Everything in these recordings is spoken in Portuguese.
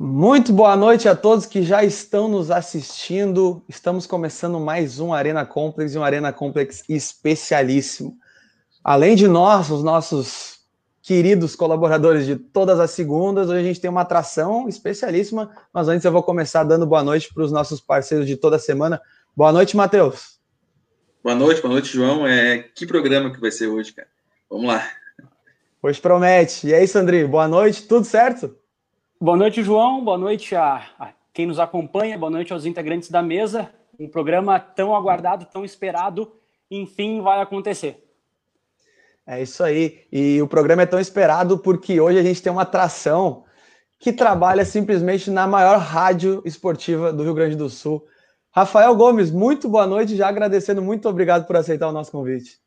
Muito boa noite a todos que já estão nos assistindo. Estamos começando mais um Arena Complex e um Arena Complex especialíssimo. Além de nós, os nossos queridos colaboradores de todas as segundas, hoje a gente tem uma atração especialíssima. Mas antes eu vou começar dando boa noite para os nossos parceiros de toda semana. Boa noite, Matheus. Boa noite, boa noite, João. É, que programa que vai ser hoje, cara? Vamos lá. Hoje promete. E aí, Sandrinho, boa noite, tudo certo? Boa noite, João. Boa noite a, a, quem nos acompanha. Boa noite aos integrantes da mesa. Um programa tão aguardado, tão esperado, enfim, vai acontecer. É isso aí. E o programa é tão esperado porque hoje a gente tem uma atração que trabalha simplesmente na maior rádio esportiva do Rio Grande do Sul. Rafael Gomes, muito boa noite. Já agradecendo, muito obrigado por aceitar o nosso convite.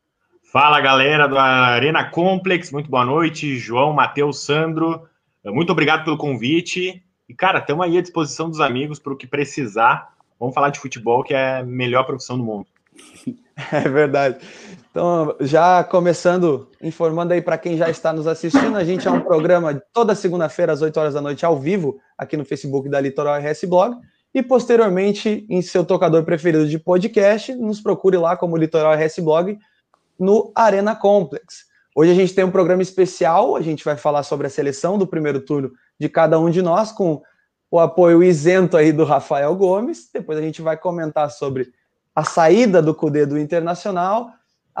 Fala galera do Arena Complex, muito boa noite. João, Matheus, Sandro. Muito obrigado pelo convite. E, cara, estamos aí à disposição dos amigos para o que precisar. Vamos falar de futebol, que é a melhor profissão do mundo. É verdade. Então, já começando, informando aí para quem já está nos assistindo, a gente é um programa toda segunda-feira às 8 horas da noite ao vivo, aqui no Facebook da Litoral RS Blog, e posteriormente em seu tocador preferido de podcast, nos procure lá como Litoral RS Blog no Arena Complex. Hoje a gente tem um programa especial, a gente vai falar sobre a seleção do primeiro turno de cada um de nós, com o apoio isento aí do Rafael Gomes. Depois a gente vai comentar sobre a saída do CUDE do Internacional,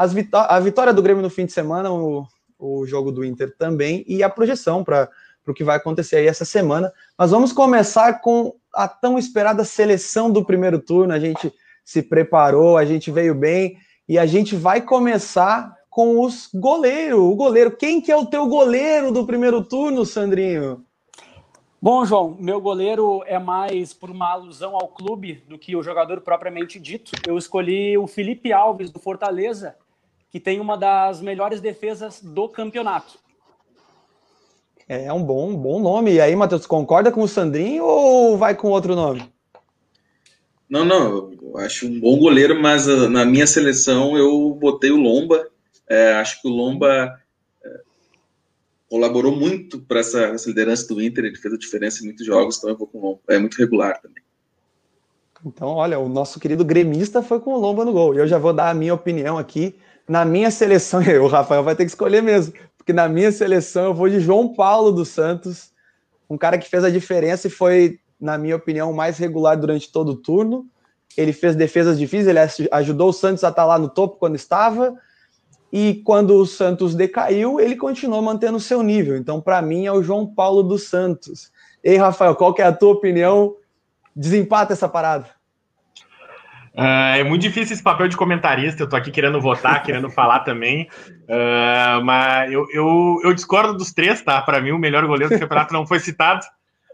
vitó a vitória do Grêmio no fim de semana, o, o jogo do Inter também, e a projeção para o que vai acontecer aí essa semana. Mas vamos começar com a tão esperada seleção do primeiro turno. A gente se preparou, a gente veio bem, e a gente vai começar com os goleiros. O goleiro, quem que é o teu goleiro do primeiro turno, Sandrinho? Bom, João, meu goleiro é mais por uma alusão ao clube do que o jogador propriamente dito. Eu escolhi o Felipe Alves do Fortaleza, que tem uma das melhores defesas do campeonato. É um bom, bom nome. E aí, Matheus, concorda com o Sandrinho ou vai com outro nome? Não, não, eu acho um bom goleiro, mas ah, na minha seleção eu botei o Lomba, é, acho que o Lomba é, colaborou muito para essa, essa, liderança do Inter, ele fez a diferença em muitos jogos, então eu vou com o Lomba. É muito regular também. Então, olha, o nosso querido gremista foi com o Lomba no gol. E eu já vou dar a minha opinião aqui. Na minha seleção, o Rafael vai ter que escolher mesmo, porque na minha seleção eu vou de João Paulo dos Santos, um cara que fez a diferença e foi, na minha opinião, o mais regular durante todo o turno. Ele fez defesas difíceis, ele ajudou o Santos a estar lá no topo quando estava, e quando o Santos decaiu, ele continuou mantendo o seu nível. Então, para mim, é o João Paulo dos Santos. Ei, Rafael, qual que é a tua opinião? Desempata essa parada. Uh, é muito difícil esse papel de comentarista. Eu tô aqui querendo votar, querendo falar também. Uh, mas eu, eu, eu, discordo dos três, tá? Para mim, o melhor goleiro do campeonato não foi citado,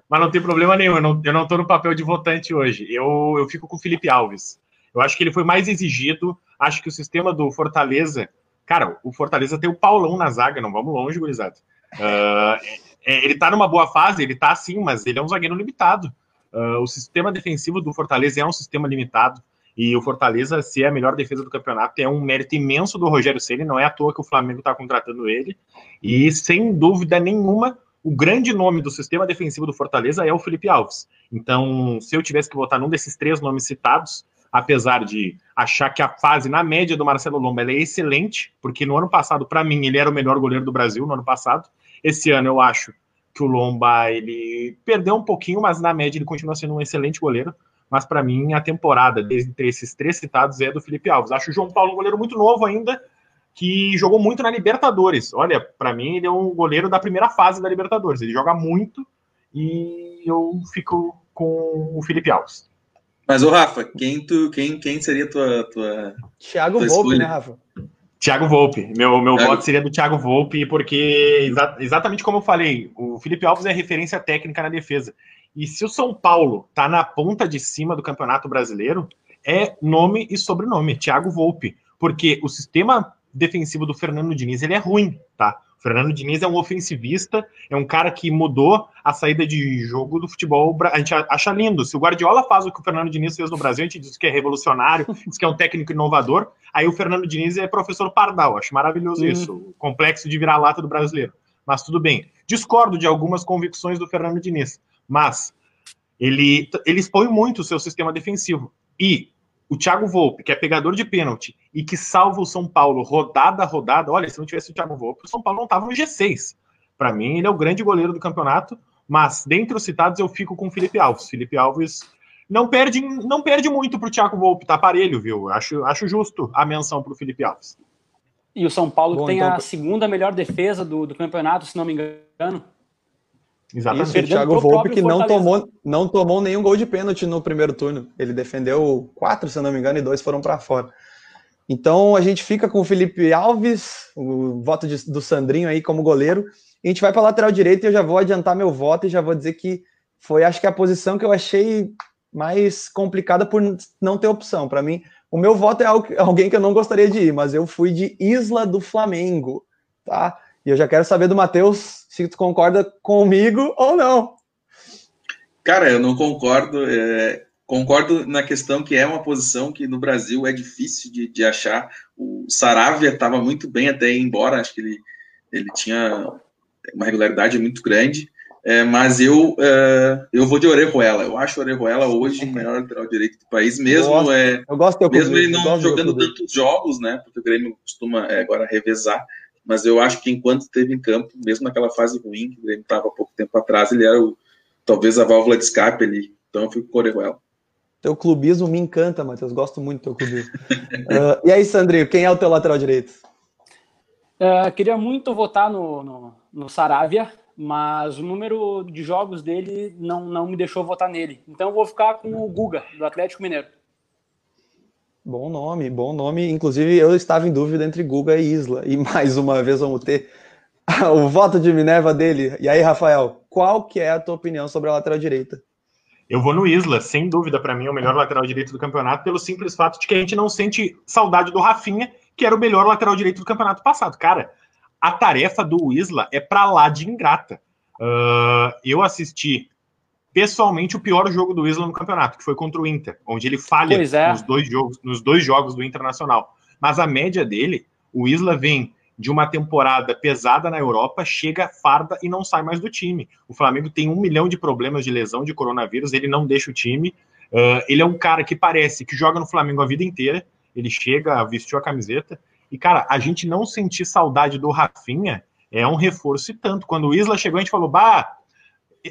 mas não tem problema nenhum. Eu não, eu não tô no papel de votante hoje. Eu, eu fico com o Felipe Alves. Eu acho que ele foi mais exigido. Acho que o sistema do Fortaleza Cara, o Fortaleza tem o Paulão na zaga, não vamos longe, gurizada. Uh, é, ele tá numa boa fase, ele tá assim, mas ele é um zagueiro limitado. Uh, o sistema defensivo do Fortaleza é um sistema limitado. E o Fortaleza, se é a melhor defesa do campeonato, é um mérito imenso do Rogério Ceni. Não é à toa que o Flamengo está contratando ele. E sem dúvida nenhuma, o grande nome do sistema defensivo do Fortaleza é o Felipe Alves. Então, se eu tivesse que votar num desses três nomes citados, apesar de achar que a fase na média do Marcelo Lomba é excelente, porque no ano passado, para mim, ele era o melhor goleiro do Brasil no ano passado. Esse ano eu acho que o Lomba ele perdeu um pouquinho, mas na média ele continua sendo um excelente goleiro. Mas para mim, a temporada entre esses três citados é do Felipe Alves. Acho o João Paulo um goleiro muito novo ainda, que jogou muito na Libertadores. Olha, para mim, ele é um goleiro da primeira fase da Libertadores. Ele joga muito e eu fico com o Felipe Alves. Mas, o Rafa, quem, tu, quem, quem seria a tua, tua. Thiago tua Volpe, né, Rafa? Thiago Volpe. Meu, meu voto seria do Thiago Volpe, porque exa exatamente como eu falei, o Felipe Alves é referência técnica na defesa. E se o São Paulo tá na ponta de cima do Campeonato Brasileiro, é nome e sobrenome, Thiago Volpe. Porque o sistema defensivo do Fernando Diniz ele é ruim, tá? O Fernando Diniz é um ofensivista, é um cara que mudou a saída de jogo do futebol. A gente acha lindo. Se o Guardiola faz o que o Fernando Diniz fez no Brasil, a gente diz que é revolucionário, diz que é um técnico inovador. Aí o Fernando Diniz é professor Pardal. Acho maravilhoso hum. isso. O complexo de virar-lata do brasileiro. Mas tudo bem. Discordo de algumas convicções do Fernando Diniz, mas ele, ele expõe muito o seu sistema defensivo. E o Thiago Volpe, que é pegador de pênalti e que salva o São Paulo rodada a rodada, olha, se não tivesse o Thiago Volpe, o São Paulo não estava no G6. Para mim, ele é o grande goleiro do campeonato, mas dentre os citados eu fico com o Felipe Alves. Felipe Alves não perde, não perde muito para o Thiago Volpe, tá parelho, viu? Acho, acho justo a menção para o Felipe Alves. E o São Paulo Bom, tem então... a segunda melhor defesa do, do campeonato, se não me engano. Exatamente. Isso, o Thiago Volpe que não tomou, não tomou nenhum gol de pênalti no primeiro turno. Ele defendeu quatro, se não me engano, e dois foram para fora. Então a gente fica com o Felipe Alves, o voto de, do Sandrinho aí como goleiro. E a gente vai para lateral direito e eu já vou adiantar meu voto e já vou dizer que foi, acho que a posição que eu achei mais complicada por não ter opção. Para mim, o meu voto é alguém que eu não gostaria de ir, mas eu fui de Isla do Flamengo, tá? E eu já quero saber do Matheus se tu concorda comigo ou não. Cara, eu não concordo. É, concordo na questão que é uma posição que no Brasil é difícil de, de achar. O Saravia estava muito bem até ir embora, acho que ele, ele tinha uma regularidade muito grande. É, mas eu, uh, eu vou de Orejuela. Eu acho Orejuela hoje o melhor lateral direito do país, mesmo, eu gosto, é, eu gosto mesmo ele não jogando tantos jogos, né? Porque o Grêmio costuma é, agora revezar mas eu acho que enquanto esteve em campo, mesmo naquela fase ruim que ele estava há pouco tempo atrás, ele era o, talvez a válvula de escape ali. Então eu fico com o Orejuela. Teu clubismo me encanta, Matheus. Gosto muito do teu clubismo. uh, e aí, Sandrinho, quem é o teu lateral direito? Uh, queria muito votar no, no, no Saravia, mas o número de jogos dele não, não me deixou votar nele. Então eu vou ficar com o Guga, do Atlético Mineiro. Bom nome, bom nome. Inclusive, eu estava em dúvida entre Guga e Isla. E mais uma vez vamos ter o voto de Minerva dele. E aí, Rafael, qual que é a tua opinião sobre a lateral direita? Eu vou no Isla, sem dúvida, para mim é o melhor lateral direito do campeonato, pelo simples fato de que a gente não sente saudade do Rafinha, que era o melhor lateral direito do campeonato passado. Cara, a tarefa do Isla é para lá de ingrata. Uh, eu assisti pessoalmente o pior jogo do Isla no campeonato, que foi contra o Inter, onde ele falha é. nos, dois jogos, nos dois jogos do Internacional. Mas a média dele, o Isla vem de uma temporada pesada na Europa, chega, farda e não sai mais do time. O Flamengo tem um milhão de problemas de lesão de coronavírus, ele não deixa o time. Uh, ele é um cara que parece que joga no Flamengo a vida inteira. Ele chega, vestiu a camiseta. E, cara, a gente não sentir saudade do Rafinha é um reforço e tanto. Quando o Isla chegou, a gente falou: bah,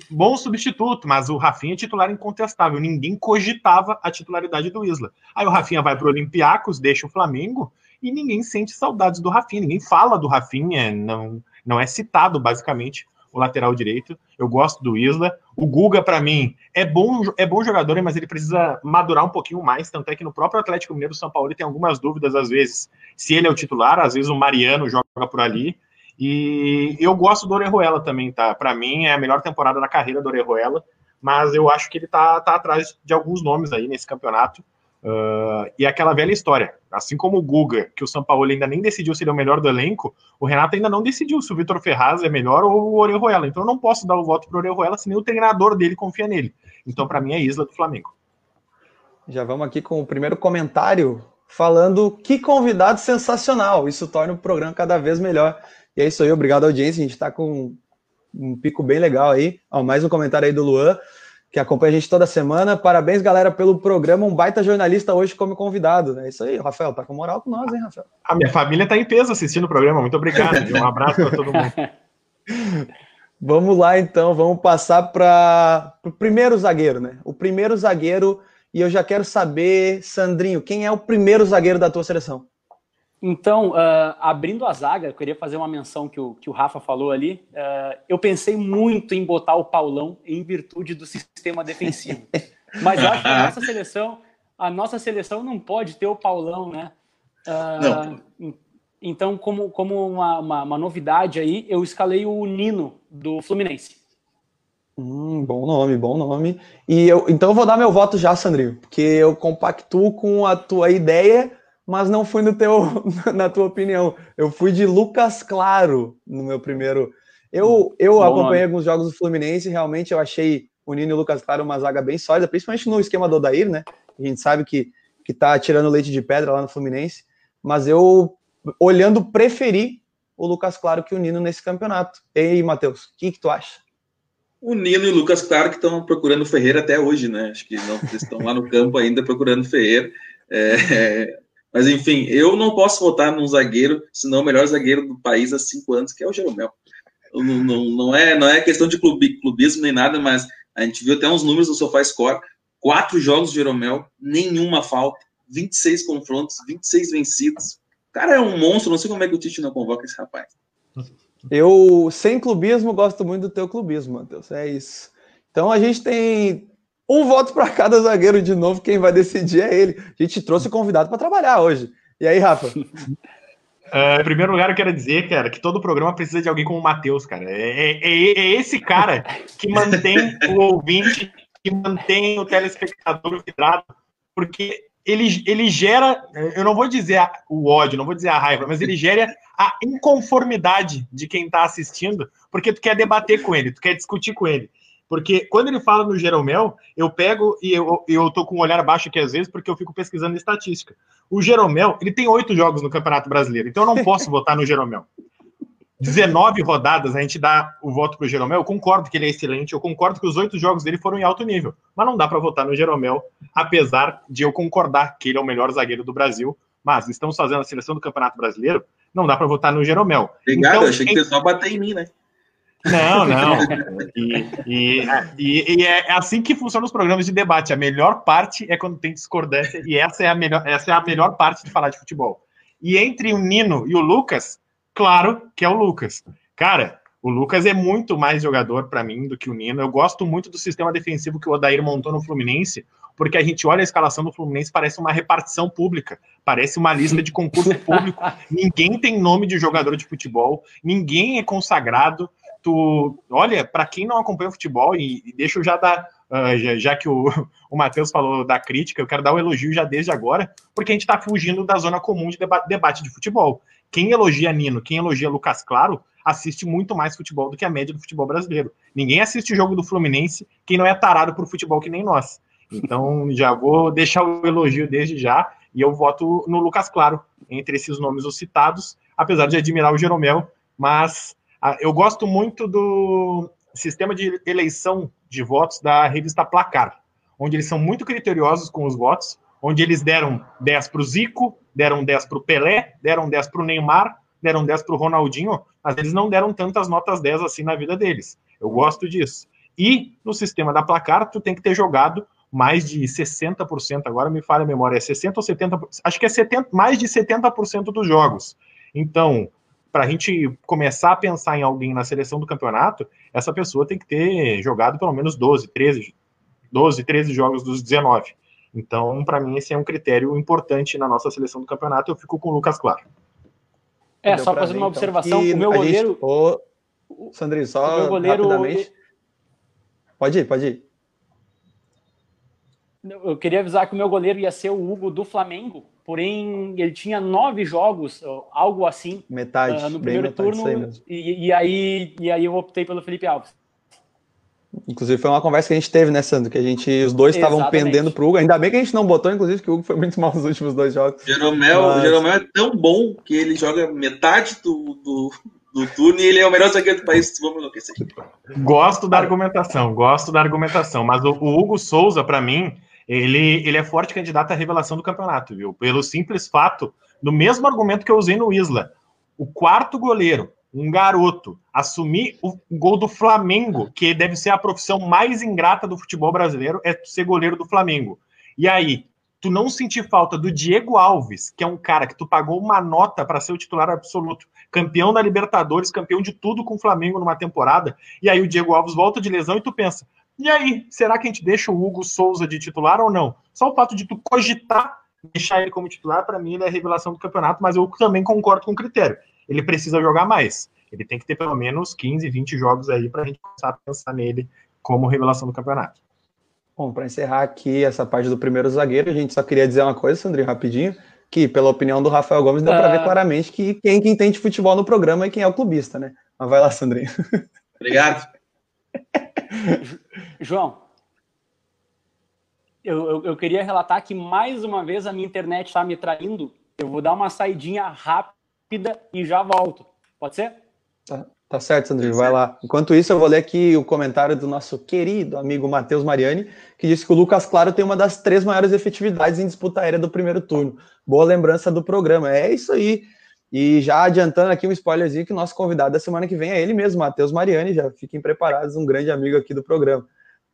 bom substituto, mas o Rafinha é titular incontestável. Ninguém cogitava a titularidade do Isla. Aí o Rafinha vai para o Olympiacos, deixa o Flamengo e ninguém sente saudades do Rafinha. Ninguém fala do Rafinha, não, não é citado basicamente o lateral direito. Eu gosto do Isla. O Guga, para mim, é bom, é bom jogador, mas ele precisa madurar um pouquinho mais. Tanto é que no próprio Atlético Mineiro São Paulo ele tem algumas dúvidas, às vezes, se ele é o titular, às vezes o Mariano joga por ali. E eu gosto do Orejuela também, tá? Para mim é a melhor temporada da carreira do Orejuela, mas eu acho que ele tá, tá atrás de alguns nomes aí nesse campeonato. Uh, e aquela velha história, assim como o Guga, que o São Paulo ainda nem decidiu se ele é o melhor do elenco, o Renato ainda não decidiu se o Vitor Ferraz é melhor ou o Orejuela. Então eu não posso dar o voto pro Orejuela se nem o treinador dele confia nele. Então para mim é Isla do Flamengo. Já vamos aqui com o primeiro comentário falando que convidado sensacional. Isso torna o programa cada vez melhor. E é isso aí, obrigado audiência. A gente está com um pico bem legal aí. Ó, mais um comentário aí do Luan, que acompanha a gente toda semana. Parabéns, galera, pelo programa. Um baita jornalista hoje como convidado. É isso aí, Rafael. Tá com moral com nós, hein, Rafael? A minha família está em peso assistindo o programa. Muito obrigado. um abraço para todo mundo. Vamos lá, então. Vamos passar para o primeiro zagueiro, né? O primeiro zagueiro. E eu já quero saber, Sandrinho, quem é o primeiro zagueiro da tua seleção? Então, uh, abrindo a zaga, eu queria fazer uma menção que o, que o Rafa falou ali. Uh, eu pensei muito em botar o Paulão em virtude do sistema defensivo. Mas acho que a nossa seleção, a nossa seleção não pode ter o Paulão, né? Uh, então, como, como uma, uma, uma, novidade aí, eu escalei o Nino do Fluminense. Hum, bom nome, bom nome. E eu, então eu vou dar meu voto já, Sandrinho, porque eu compactuo com a tua ideia mas não fui no teu, na tua opinião. Eu fui de Lucas Claro no meu primeiro. Eu, eu acompanhei alguns jogos do Fluminense, realmente eu achei o Nino e o Lucas Claro uma zaga bem sólida, principalmente no esquema do Odair, né? A gente sabe que, que tá tirando leite de pedra lá no Fluminense, mas eu, olhando, preferi o Lucas Claro que o Nino nesse campeonato. E aí, Matheus, o que, que tu acha? O Nino e o Lucas Claro que estão procurando o Ferreira até hoje, né? Acho que não estão lá no campo ainda procurando o Ferreira. É, mas enfim, eu não posso votar num zagueiro, senão o melhor zagueiro do país há cinco anos, que é o Jeromel. Não, não, não, é, não é questão de clubismo nem nada, mas a gente viu até uns números do Sofá Score. Quatro jogos de Jeromel, nenhuma falta, 26 confrontos, 26 vencidos. O cara é um monstro, não sei como é que o Tite não convoca esse rapaz. Eu, sem clubismo, gosto muito do teu clubismo, Matheus. É isso. Então a gente tem um voto para cada zagueiro de novo. Quem vai decidir é ele. A gente trouxe o convidado para trabalhar hoje. E aí, Rafa? Uh, em primeiro lugar, eu quero dizer, cara, que todo programa precisa de alguém como o Matheus, cara. É, é, é, é, esse cara que mantém o ouvinte, que mantém o telespectador vidrado, porque ele, ele gera, eu não vou dizer o ódio, não vou dizer a raiva, mas ele gera a inconformidade de quem está assistindo, porque tu quer debater com ele, tu quer discutir com ele. Porque quando ele fala no Jeromel, eu pego e eu, eu tô com um olhar baixo aqui às vezes, porque eu fico pesquisando estatística. O Jeromel, ele tem oito jogos no Campeonato Brasileiro, então eu não posso votar no Jeromel. 19 rodadas a gente dá o voto pro Jeromel, eu concordo que ele é excelente, eu concordo que os oito jogos dele foram em alto nível, mas não dá para votar no Jeromel, apesar de eu concordar que ele é o melhor zagueiro do Brasil, mas estamos fazendo a seleção do Campeonato Brasileiro, não dá para votar no Jeromel. Obrigado, então, achei que você só bater em mim, né? Não, não. E, e, e, e, é assim que funcionam os programas de debate. A melhor parte é quando tem discordância, e essa é a melhor, essa é a melhor parte de falar de futebol. E entre o Nino e o Lucas, claro que é o Lucas. Cara, o Lucas é muito mais jogador para mim do que o Nino. Eu gosto muito do sistema defensivo que o Odair montou no Fluminense, porque a gente olha a escalação do Fluminense, parece uma repartição pública, parece uma lista de concurso público. ninguém tem nome de jogador de futebol, ninguém é consagrado tu olha, para quem não acompanha o futebol, e, e deixa eu já dar, uh, já, já, que o, o Matheus falou da crítica, eu quero dar um elogio já desde agora, porque a gente está fugindo da zona comum de deba debate de futebol. Quem elogia Nino, quem elogia Lucas Claro, assiste muito mais futebol do que a média do futebol brasileiro. Ninguém assiste o jogo do Fluminense quem não é tarado por futebol que nem nós. Então, já vou deixar o elogio desde já, e eu voto no Lucas Claro, entre esses nomes os citados, apesar de admirar o Jeromel, mas eu gosto muito do sistema de eleição de votos da revista Placar, onde eles são muito criteriosos com os votos, onde eles deram 10 para o Zico, deram 10 para o Pelé, deram 10 para o Neymar, deram 10 para o Ronaldinho, mas eles não deram tantas notas 10 assim na vida deles. Eu gosto disso. E no sistema da Placar, tu tem que ter jogado mais de 60%, agora me falha a memória, é 60 ou 70%, acho que é 70, mais de 70% dos jogos. Então, para a gente começar a pensar em alguém na seleção do campeonato, essa pessoa tem que ter jogado pelo menos 12, 13, 12, 13 jogos dos 19. Então, para mim, esse é um critério importante na nossa seleção do campeonato. Eu fico com o Lucas Claro. É, só fazendo uma então, observação, o meu goleiro. Gente... Ô, Sandrinho, só o meu goleiro... rapidamente. Pode ir, pode ir. Eu queria avisar que o meu goleiro ia ser o Hugo do Flamengo, porém ele tinha nove jogos, algo assim. Metade. Uh, no primeiro turno. Aí e, e, aí, e aí eu optei pelo Felipe Alves. Inclusive foi uma conversa que a gente teve, né, Sandro? Que a gente, os dois estavam pendendo pro Hugo. Ainda bem que a gente não botou, inclusive, que o Hugo foi muito mal nos últimos dois jogos. Jeromel, Mas... Jeromel é tão bom que ele joga metade do, do, do turno e ele é o melhor zagueiro do país. Vamos enlouquecer. Gosto da argumentação, gosto da argumentação. Mas o, o Hugo Souza, para mim, ele, ele é forte candidato à revelação do campeonato, viu? Pelo simples fato, do mesmo argumento que eu usei no Isla. O quarto goleiro, um garoto, assumir o gol do Flamengo, que deve ser a profissão mais ingrata do futebol brasileiro, é ser goleiro do Flamengo. E aí, tu não sentir falta do Diego Alves, que é um cara que tu pagou uma nota para ser o titular absoluto, campeão da Libertadores, campeão de tudo com o Flamengo numa temporada, e aí o Diego Alves volta de lesão e tu pensa, e aí, será que a gente deixa o Hugo Souza de titular ou não? Só o fato de tu cogitar deixar ele como titular, para mim, ele é a revelação do campeonato, mas eu também concordo com o critério. Ele precisa jogar mais. Ele tem que ter pelo menos 15, 20 jogos aí para a gente começar a pensar nele como revelação do campeonato. Bom, para encerrar aqui essa parte do primeiro zagueiro, a gente só queria dizer uma coisa, Sandrinho, rapidinho, que pela opinião do Rafael Gomes deu para ver ah. claramente que quem que entende futebol no programa é quem é o clubista, né? Mas vai lá, Sandrinho. Obrigado. João, eu, eu, eu, queria relatar que mais uma vez a minha internet está me traindo. Eu vou dar uma saidinha rápida e já volto. Pode ser? Tá, tá certo, Sandrinho, vai lá. Enquanto isso, eu vou ler aqui o comentário do nosso querido amigo Matheus Mariani, que disse que o Lucas Claro tem uma das três maiores efetividades em disputa aérea do primeiro turno. Boa lembrança do programa. É isso aí. E já adiantando aqui um spoilerzinho que o nosso convidado da semana que vem é ele mesmo, Matheus Mariani. Já fiquem preparados, um grande amigo aqui do programa.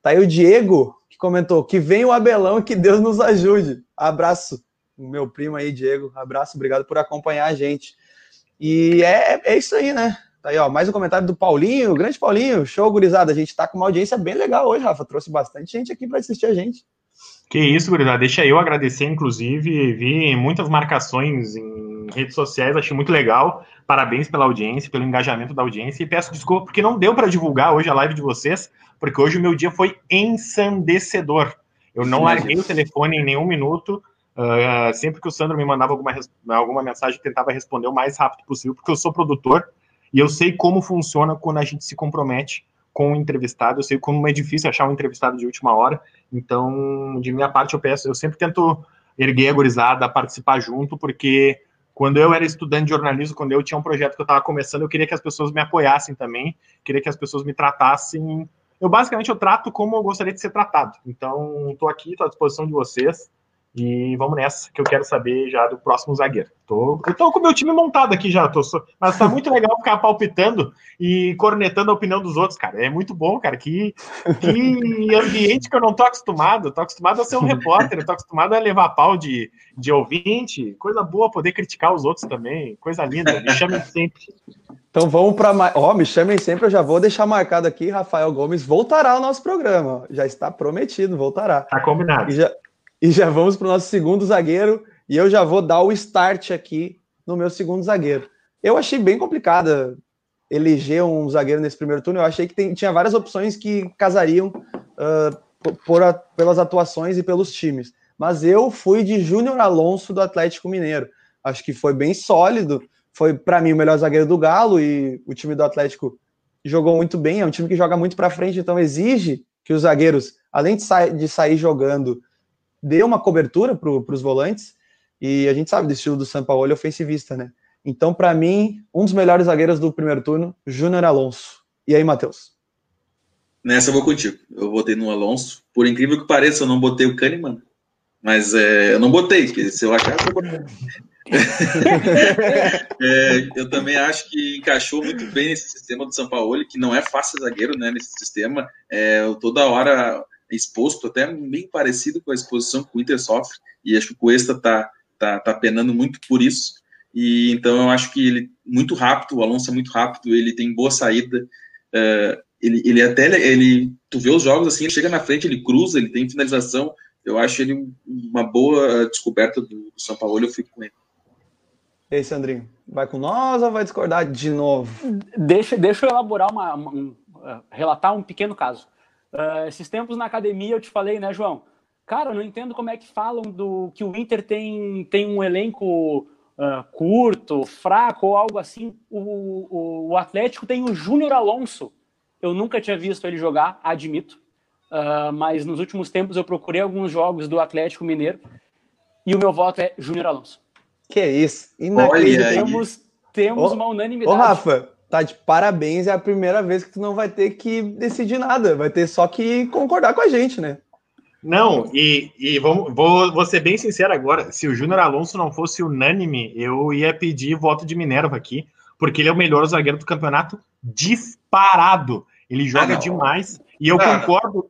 Tá aí o Diego, que comentou que vem o Abelão que Deus nos ajude. Abraço, meu primo aí, Diego. Abraço, obrigado por acompanhar a gente. E é, é isso aí, né? Tá aí, ó, mais um comentário do Paulinho, grande Paulinho. Show, gurizada. A gente tá com uma audiência bem legal hoje, Rafa. Trouxe bastante gente aqui para assistir a gente. Que isso, gurizada. Deixa eu agradecer, inclusive. Vi muitas marcações em redes sociais, achei muito legal. Parabéns pela audiência, pelo engajamento da audiência. E peço desculpa porque não deu para divulgar hoje a live de vocês, porque hoje o meu dia foi ensandecedor. Eu não larguei o telefone em nenhum minuto. Uh, sempre que o Sandro me mandava alguma, alguma mensagem, tentava responder o mais rápido possível, porque eu sou produtor e eu sei como funciona quando a gente se compromete com o entrevistado. Eu sei como é difícil achar um entrevistado de última hora. Então, de minha parte, eu peço, eu sempre tento erguer a gurizada, participar junto, porque quando eu era estudante de jornalismo, quando eu tinha um projeto que eu estava começando, eu queria que as pessoas me apoiassem também, queria que as pessoas me tratassem. Eu basicamente eu trato como eu gostaria de ser tratado. Então, estou aqui, estou à disposição de vocês. E vamos nessa, que eu quero saber já do próximo zagueiro. Tô, eu tô com o meu time montado aqui já, tô, mas tá muito legal ficar palpitando e cornetando a opinião dos outros, cara. É muito bom, cara. Que, que ambiente que eu não tô acostumado. Eu tô acostumado a ser um repórter, eu tô acostumado a levar pau de, de ouvinte. Coisa boa poder criticar os outros também. Coisa linda. Me chamem sempre. Então vamos para mais. Ó, me chamem sempre, eu já vou deixar marcado aqui. Rafael Gomes voltará ao nosso programa. Já está prometido, voltará. Tá combinado. E já, e já vamos para o nosso segundo zagueiro. E eu já vou dar o start aqui no meu segundo zagueiro. Eu achei bem complicada eleger um zagueiro nesse primeiro turno. Eu achei que tem, tinha várias opções que casariam uh, por a, pelas atuações e pelos times. Mas eu fui de Júnior Alonso do Atlético Mineiro. Acho que foi bem sólido. Foi, para mim, o melhor zagueiro do Galo e o time do Atlético jogou muito bem. É um time que joga muito para frente, então exige que os zagueiros, além de, sa de sair jogando deu uma cobertura para os volantes, e a gente sabe do estilo do São Paulo é ofensivista, né? Então, para mim, um dos melhores zagueiros do primeiro turno, Júnior Alonso. E aí, Matheus? Nessa eu vou contigo. Eu votei no Alonso. Por incrível que pareça, eu não botei o Kahneman. Mas é, eu não botei, porque se eu achar, eu botei. é, eu também acho que encaixou muito bem nesse sistema do São Paulo, que não é fácil zagueiro, né? Nesse sistema, é, toda hora exposto, até bem parecido com a exposição que o Inter sofre, e acho que o Cuesta está tá, tá penando muito por isso. E então eu acho que ele muito rápido, o Alonso é muito rápido, ele tem boa saída. Uh, ele, ele até ele, tu vê os jogos assim, ele chega na frente, ele cruza, ele tem finalização. Eu acho ele uma boa descoberta do, do São Paulo, eu fico com ele. E aí, Sandrinho, vai com nós ou vai discordar de novo? Deixa, deixa eu elaborar uma, uma um, uh, relatar um pequeno caso. Uh, esses tempos na academia eu te falei, né, João? Cara, eu não entendo como é que falam do que o Inter tem, tem um elenco uh, curto, fraco ou algo assim. O, o, o Atlético tem o Júnior Alonso. Eu nunca tinha visto ele jogar, admito. Uh, mas nos últimos tempos eu procurei alguns jogos do Atlético Mineiro e o meu voto é Júnior Alonso. Que isso? Olha, temos, temos uma unanimidade. Ô, Rafa, tá de parabéns, é a primeira vez que tu não vai ter que decidir nada, vai ter só que concordar com a gente, né? Não, e, e vamos, vou, vou ser bem sincero agora, se o Júnior Alonso não fosse unânime, eu ia pedir voto de Minerva aqui, porque ele é o melhor zagueiro do campeonato disparado. Ele joga ah, demais, e eu ah, concordo.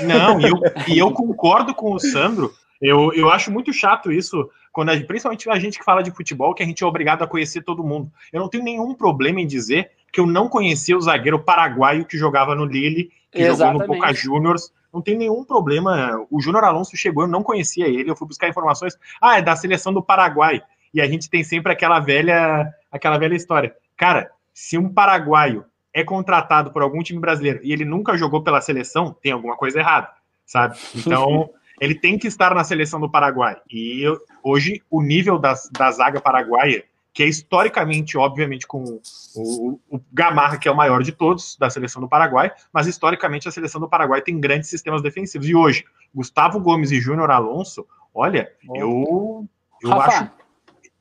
Não, e eu, e eu concordo com o Sandro. Eu, eu acho muito chato isso, quando a, principalmente a gente que fala de futebol, que a gente é obrigado a conhecer todo mundo. Eu não tenho nenhum problema em dizer que eu não conhecia o zagueiro paraguaio que jogava no Lille, que Exatamente. jogou no Boca Juniors. Não tem nenhum problema. O Júnior Alonso chegou, eu não conhecia ele, eu fui buscar informações. Ah, é da seleção do Paraguai. E a gente tem sempre aquela velha, aquela velha história. Cara, se um paraguaio é contratado por algum time brasileiro e ele nunca jogou pela seleção, tem alguma coisa errada, sabe? Então, ele tem que estar na seleção do Paraguai. E eu, hoje, o nível das, da zaga paraguaia, que é historicamente, obviamente, com o, o, o, Gamarra, que é o maior de todos da seleção do Paraguai, mas historicamente a seleção do Paraguai tem grandes sistemas defensivos. E hoje, Gustavo Gomes e Júnior Alonso, olha, eu, eu acho.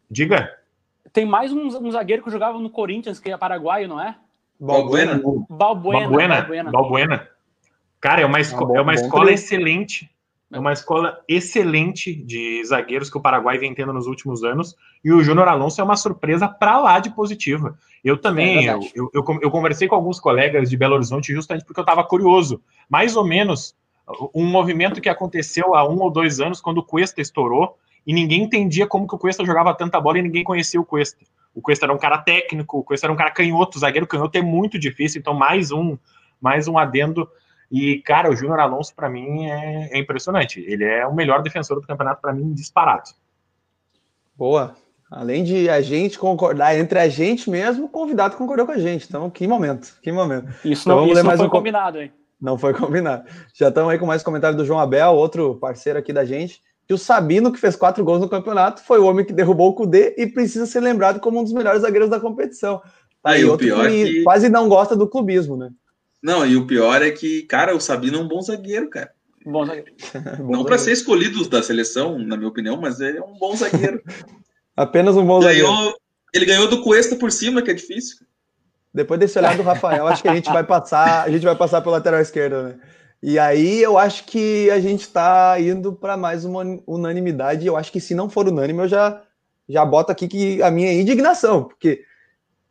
Diga. Tem mais um, um zagueiro que jogava no Corinthians, que é paraguaio, não é? Balbuena. Balbuena. Balbuena. Balbuena. Balbuena. Cara, é uma, esco- É bom- é uma escola excelente. É uma escola excelente de zagueiros que o Paraguai vem tendo nos últimos anos. E o Júnior Alonso é uma surpresa pra lá de positiva. Eu É também, eu, verdade. eu, eu, con- eu conversei com alguns colegas de Belo Horizonte justamente porque eu estava curioso. Mais ou menos um movimento que aconteceu há um ou dois anos, quando o Cuesta estourou, e ninguém entendia como que o Cuesta jogava tanta bola e ninguém conhecia o Cuesta. O Cuesta era um cara técnico, o Cuesta era um cara canhoto, zagueiro canhoto é muito difícil, então mais um, mais um adendo. E, cara, o Júnior Alonso, para mim, é, é impressionante. Ele é o melhor defensor do campeonato, para mim, disparado. Boa. Além de a gente concordar entre a gente mesmo, o convidado concordou com a gente. Então, que momento, que momento. Isso Então não, isso não mais foi um co- combinado, hein? Não foi combinado. Já estamos aí com mais comentário do João Abel, outro parceiro aqui da gente. Que o Sabino, que fez quatro gols no campeonato, foi o homem que derrubou o Cudê e precisa ser lembrado como um dos melhores zagueiros da competição. Ah, e E o outro pior é que- quase não gosta do clubismo, né? Não, e o pior é que, cara, o Sabino é um bom zagueiro, cara. Bom zagueiro. Bom Não para zagueiro. ser escolhido da seleção, na minha opinião, mas ele é um bom zagueiro. Apenas um bom zagueiro. ganhou, ele ganhou do Cuesta por cima, que é difícil. Depois desse olhar do Rafael, acho que a gente vai passar, a gente vai passar pela lateral esquerda, né? E aí eu acho que a gente tá indo para mais uma unanimidade. Eu acho que se não for unânime, eu já já boto aqui que a minha indignação, porque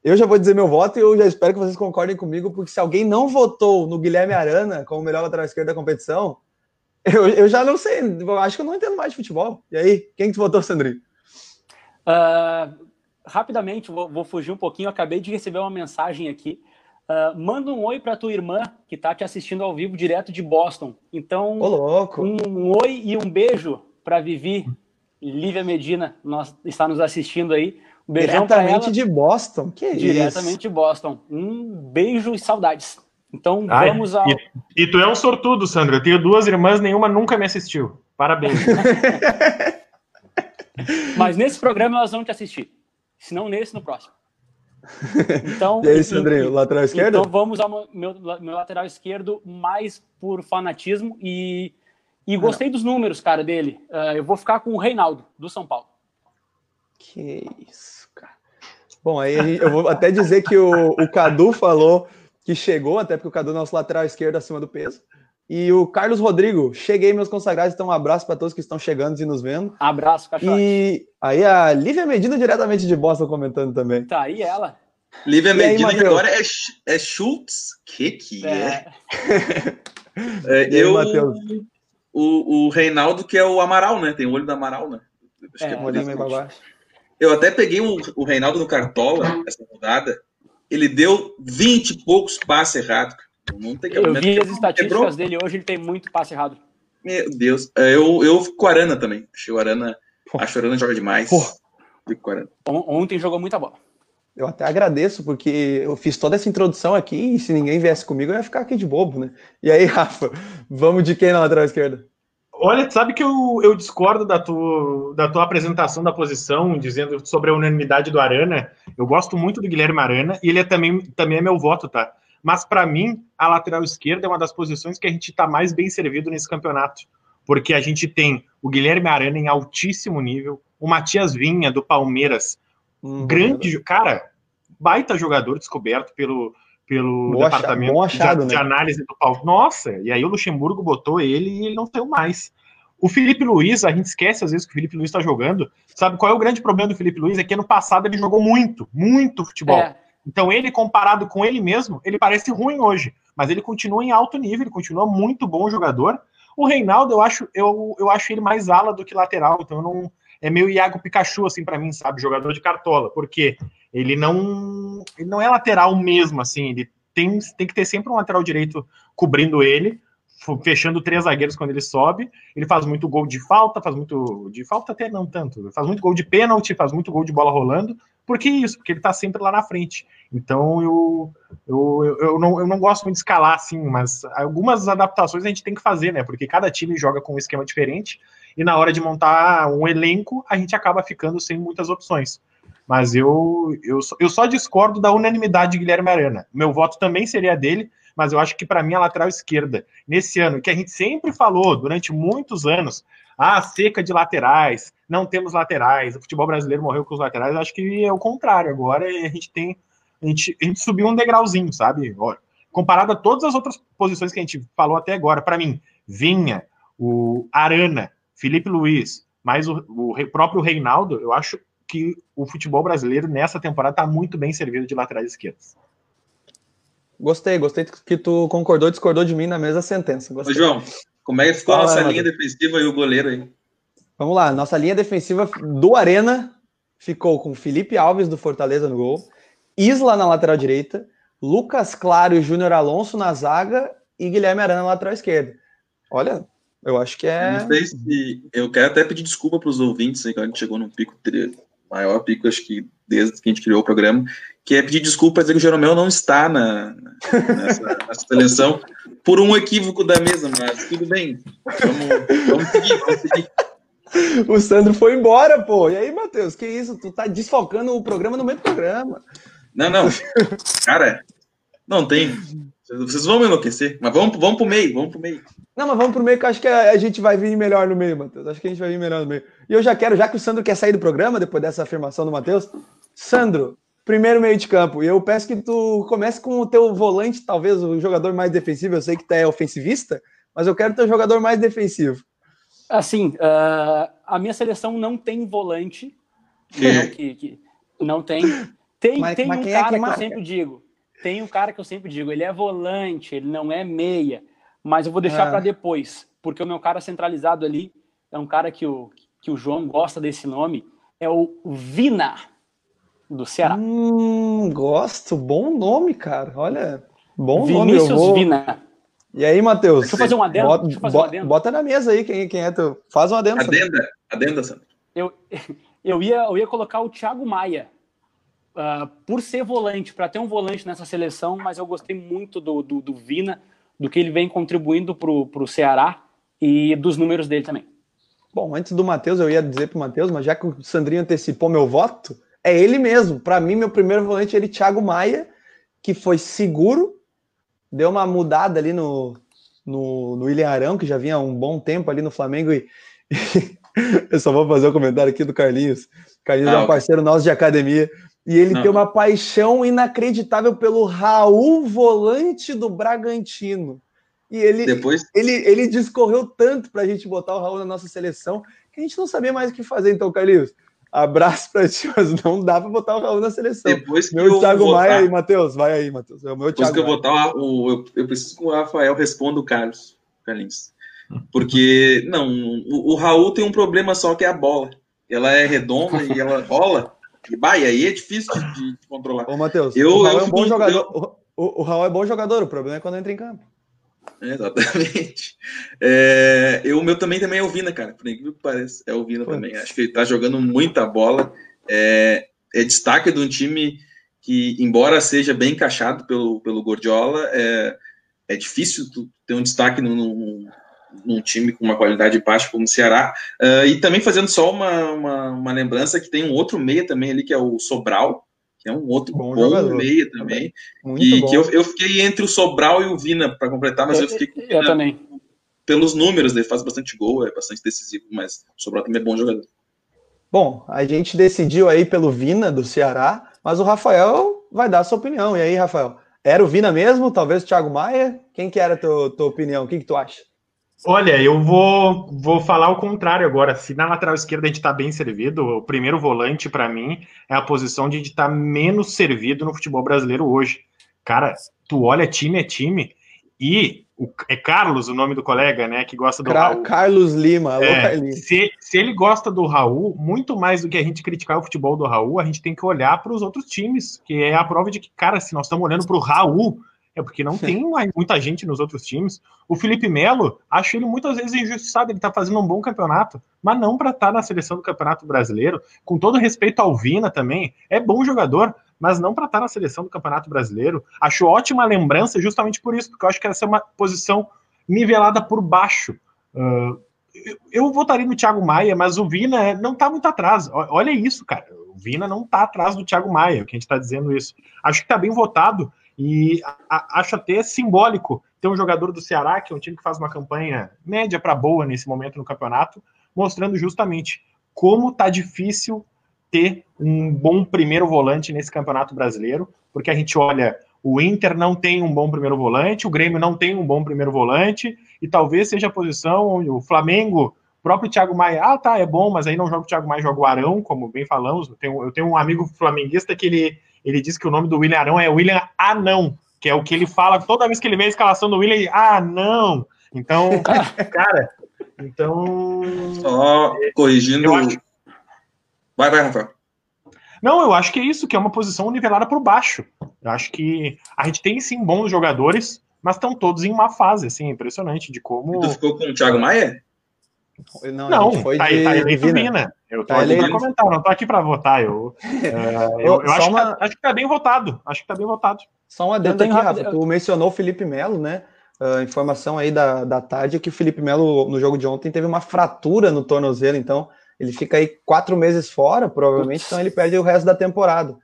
eu já vou dizer meu voto e eu já espero que vocês concordem comigo, porque se alguém não votou no Guilherme Arana como o melhor lateral esquerdo da competição, eu, eu já não sei, eu acho que eu não entendo mais de futebol. E aí, quem que votou, Sandrinho? Ah, rapidamente, vou, vou fugir um pouquinho. Eu acabei de receber uma mensagem aqui. Ah, manda um oi para tua irmã que está te assistindo ao vivo direto de Boston. Então, Ô, louco. um oi e um beijo para Vivi Lívia Medina, nós, está nos assistindo aí. Um beijão Diretamente de Boston. Que isso? diretamente de Boston. Um beijo e saudades. Então, Ai, vamos ao. e, e tu é um sortudo, Sandro. Eu tenho duas irmãs, nenhuma nunca me assistiu. Parabéns. Mas nesse programa elas vão te assistir. Se não nesse, no próximo. Então, E aí, Sandrinho, lateral esquerdo? Então vamos ao meu, meu lateral esquerdo mais por fanatismo e, e gostei dos números, cara, dele. Ah, eu vou ficar com o Reinaldo, do São Paulo. Que isso, cara. Bom, aí eu vou até dizer que o, o Cadu falou que chegou, até porque o Cadu é nosso lateral esquerdo acima do peso. E o Carlos Rodrigo, cheguei, meus consagrados. Então, um abraço para todos que estão chegando e nos vendo. Abraço, cachorro. E aí a Lívia Medina, diretamente de Boston, comentando também. Tá aí ela. Lívia E aí, Medina, que Matheus? agora é, é Schultz? Que que é? É, É, E aí, eu, Matheus? o, o Reinaldo, que é o Amaral, né? Tem o olho do Amaral, né? Acho É, que é Olhinho isso. meio pra baixo. Eu até peguei o, o Reinaldo no Cartola, essa rodada. Ele deu 20 e poucos passes errados. Não tem eu vi as Quebrou? estatísticas dele hoje, ele tem muito passe errado. Meu Deus. É, Eu, eu fico com o Arana também. Achei o Arana. Pô. Acho que o Arana joga demais. Pô. Fico com o Arana. On- Ontem jogou muita bola. Eu até agradeço, porque eu fiz toda essa introdução aqui e se ninguém viesse comigo, eu ia ficar aqui de bobo, né? E aí, Rafa, vamos de quem na lateral esquerda? Olha, sabe que eu, eu discordo da tua, da tua apresentação da posição, dizendo sobre a unanimidade do Arana. Eu gosto muito do Guilherme Arana e ele é também, também é meu voto, tá? Mas para mim, a lateral esquerda é uma das posições que a gente está mais bem servido nesse campeonato. Porque a gente tem o Guilherme Arana em altíssimo nível, o Matias Vinha, do Palmeiras, Hum, grande, cara, baita jogador descoberto pelo, pelo Bom departamento achado, de, de né? análise do palco. Nossa, e aí o Luxemburgo botou ele e ele não saiu mais. O Felipe Luiz, a gente esquece às vezes que o Felipe Luiz está jogando. Sabe qual é o grande problema do Felipe Luiz? É que ano passado ele jogou muito, muito futebol. É, Então ele, comparado com ele mesmo, ele parece ruim hoje. Mas ele continua em alto nível, ele continua muito bom jogador. O Reinaldo, eu acho, eu, eu acho ele mais ala do que lateral, então eu não. É meio Iago Pikachu, assim, para mim, sabe? Jogador de cartola. Porque ele não. Ele não é lateral mesmo, assim. Ele tem, tem que ter sempre um lateral direito cobrindo ele, fechando três zagueiros quando ele sobe. Ele faz muito gol de falta, faz muito. De falta até não tanto. Faz muito gol de pênalti, faz muito gol de bola rolando. Por que isso? Porque ele tá sempre lá na frente. Então eu, eu, eu não, eu não gosto muito de escalar assim, mas algumas adaptações a gente tem que fazer, né? Porque cada time joga com um esquema diferente e na hora de montar um elenco a gente acaba ficando sem muitas opções. Mas eu, eu, só- eu só discordo da unanimidade de Guilherme Arana. Meu voto também seria dele, mas eu acho que para mim a lateral esquerda, nesse ano, que a gente sempre falou durante muitos anos, ah, seca de laterais, não temos laterais, o futebol brasileiro morreu com os laterais, acho que é o contrário. Agora a gente tem. A gente, a gente subiu um degrauzinho, sabe? Comparado a todas as outras posições que a gente falou até agora, para mim, Vinha, o Arana, Felipe Luiz, mais o, o próprio Reinaldo, eu acho que o futebol brasileiro nessa temporada está muito bem servido de laterais esquerdos. Gostei, gostei que tu concordou e discordou de mim na mesma sentença. Gostei. Ô, João, como é que ficou Fala, a nossa linha defensiva e o goleiro aí? Vamos lá, nossa linha defensiva do Arena ficou com Felipe Alves do Fortaleza no gol, Isla na lateral direita, Lucas Claro e Júnior Alonso na zaga e Guilherme Arana na lateral esquerda. Olha, eu acho que é. Não sei se. Eu quero até pedir desculpa para os ouvintes aí, que a gente chegou num pico, maior pico, acho que desde que a gente criou o programa, que é pedir desculpa dizer que o Jeromel não está na, nessa, nessa, seleção por um equívoco da mesa, mas tudo bem. Vamos, vamos seguir, vamos seguir. O Sandro foi embora, pô. E aí, Matheus, que isso? Tu tá desfalcando o programa no meio do programa. Não, não. Cara, não tem. Vocês vão me enlouquecer. Mas vamos, vamos pro meio, vamos pro meio. Não, mas vamos pro meio que eu acho que a gente vai vir melhor no meio, Matheus. Acho que a gente vai vir melhor no meio. E eu já quero, já que o Sandro quer sair do programa, depois dessa afirmação do Matheus, Sandro, primeiro meio de campo. E eu peço que tu comece com o teu volante, talvez o jogador mais defensivo. Eu sei que tu é ofensivista, mas eu quero teu jogador mais defensivo. Assim, uh, a minha seleção não tem volante. Não, que, que, não tem. Tem, mas, tem mas um é cara que, que eu sempre digo. Tem um cara que eu sempre digo, ele é volante, ele não é meia. Mas eu vou deixar ah. para depois, porque o meu cara centralizado ali é um cara que o, que o João gosta desse nome, é o Vina, do Ceará. Hum, gosto, bom nome, cara. Olha, bom Vinícius nome. Vou... Vina. E aí, Matheus? Deixa eu fazer um adendo. Bota, fazer um adendo. bota na mesa aí quem, quem é tu. Faz um adendo. Adenda, adenda, Sandro. Eu, eu, ia, eu ia colocar o Thiago Maia. Uh, por ser volante, para ter um volante nessa seleção, mas eu gostei muito do, do, do Vina do que ele vem contribuindo para o Ceará e dos números dele também. Bom, antes do Matheus, eu ia dizer para o Matheus, mas já que o Sandrinho antecipou meu voto, é ele mesmo. Para mim, meu primeiro volante é ele, Thiago Maia, que foi seguro, deu uma mudada ali no, no, no William Arão, que já vinha um bom tempo ali no Flamengo. E, eu só vou fazer o um comentário aqui do Carlinhos. Carlinhos ah, é um parceiro nosso de academia. E ele Não. tem uma paixão inacreditável pelo Raul Volante do Bragantino. E ele, Depois... ele, ele discorreu tanto para a gente botar o Raul na nossa seleção que a gente não sabia mais o que fazer. Então, Carlinhos, abraço para ti, mas não dá para botar o Raul na seleção. Depois que meu eu Thiago votar... Maia e Matheus, vai aí, Matheus. É o meu Depois Thiago que eu Maia. votar, o, eu, eu preciso que o Rafael responda o Carlos, Carlinhos. Porque, não, o, o Raul tem um problema só que é a bola. Ela é redonda e ela rola. E, bah, e aí é difícil de, de controlar. Ô, Matheus, eu, o Raul eu é um bom jogador. Eu... O, o, Raul é bom jogador, o problema é quando entra em campo. exatamente. É, eu, o meu também, também é o Vina, cara. Por incrível que pareça. É o Vina também. Acho que ele tá jogando muita bola. É, é destaque de um time que, embora seja bem encaixado pelo, pelo Gordiola, é, é difícil ter um destaque no, no num time com uma qualidade baixa como o Ceará. Uh, e também fazendo só uma, uma, uma, lembrança que tem um outro meia também ali, que é o Sobral, que é um outro bom, bom meia também. e bom. que eu, eu fiquei entre o Sobral e o Vina para completar, mas eu, eu fiquei com eu também. Pelos números, ele faz bastante gol, é bastante decisivo, mas o Sobral também é bom jogador. Bom, a gente decidiu aí pelo Vina do Ceará, mas o Rafael vai dar a sua opinião. E aí, Rafael? Era o Vina mesmo? Talvez o Thiago Maia? Quem que era a tua, tua opinião? O que, que tu acha? Olha, eu vou, vou falar o contrário agora. Se na lateral esquerda a gente está bem servido, o primeiro volante, para mim, é a posição de a gente estar tá menos servido no futebol brasileiro hoje. Cara, tu olha time é time e o, é Carlos o nome do colega, né, que gosta do Raul. Carlos Lima. É, se, se ele gosta do Raul, muito mais do que a gente criticar o futebol do Raul, a gente tem que olhar para os outros times, que é a prova de que, cara, se nós estamos olhando para o Raul é porque não tem muita gente nos outros times. O Felipe Melo, acho ele muitas vezes injustiçado, ele tá fazendo um bom campeonato, mas não para estar tá na seleção do Campeonato Brasileiro. Com todo respeito ao Vina também, é bom jogador, mas não para estar tá na seleção do Campeonato Brasileiro. Acho ótima lembrança justamente por isso, porque eu acho que essa é uma posição nivelada por baixo. Uh, eu votaria no Thiago Maia, mas o Vina não tá muito atrás. Olha isso, cara. O Vina não tá atrás do Thiago Maia, que a gente tá dizendo isso. Acho que tá bem votado. E a, acho até simbólico ter um jogador do Ceará, que é um time que faz uma campanha média para boa nesse momento no campeonato, mostrando justamente como tá difícil ter um bom primeiro volante nesse campeonato brasileiro, porque a gente olha, o Inter não tem um bom primeiro volante, o Grêmio não tem um bom primeiro volante, e talvez seja a posição onde o Flamengo, o próprio Thiago Maia, ah, tá, é bom, mas aí não joga o Thiago Maia, joga o Arão, como bem falamos. Eu tenho, eu tenho um amigo flamenguista que ele, ele diz que o nome do William Arão é William Anão, que é o que ele fala toda vez que ele vê a escalação do William, ele, ah, não. Então, cara, então. Só corrigindo. Acho... Vai, vai, Rafael. Não, eu acho que é isso, que é uma posição nivelada por baixo. Eu acho que a gente tem sim bons jogadores, mas estão todos em uma fase, assim, impressionante de como. Tu ficou com o Thiago Maia? Não, não foi tá, de tá eleito Vina. Eu tô tá aqui para comentar, não tô aqui para votar. Eu, uh, eu, eu acho, uma... que tá, acho que tá bem votado. Acho que tá bem votado. Só um adendo aqui, Rafa. Tu mencionou o Felipe Melo, né? Uh, informação aí da, da tarde é que o Felipe Melo, no jogo de ontem, teve uma fratura no tornozelo, então ele fica aí quatro meses fora, provavelmente, então ele perde o resto da temporada.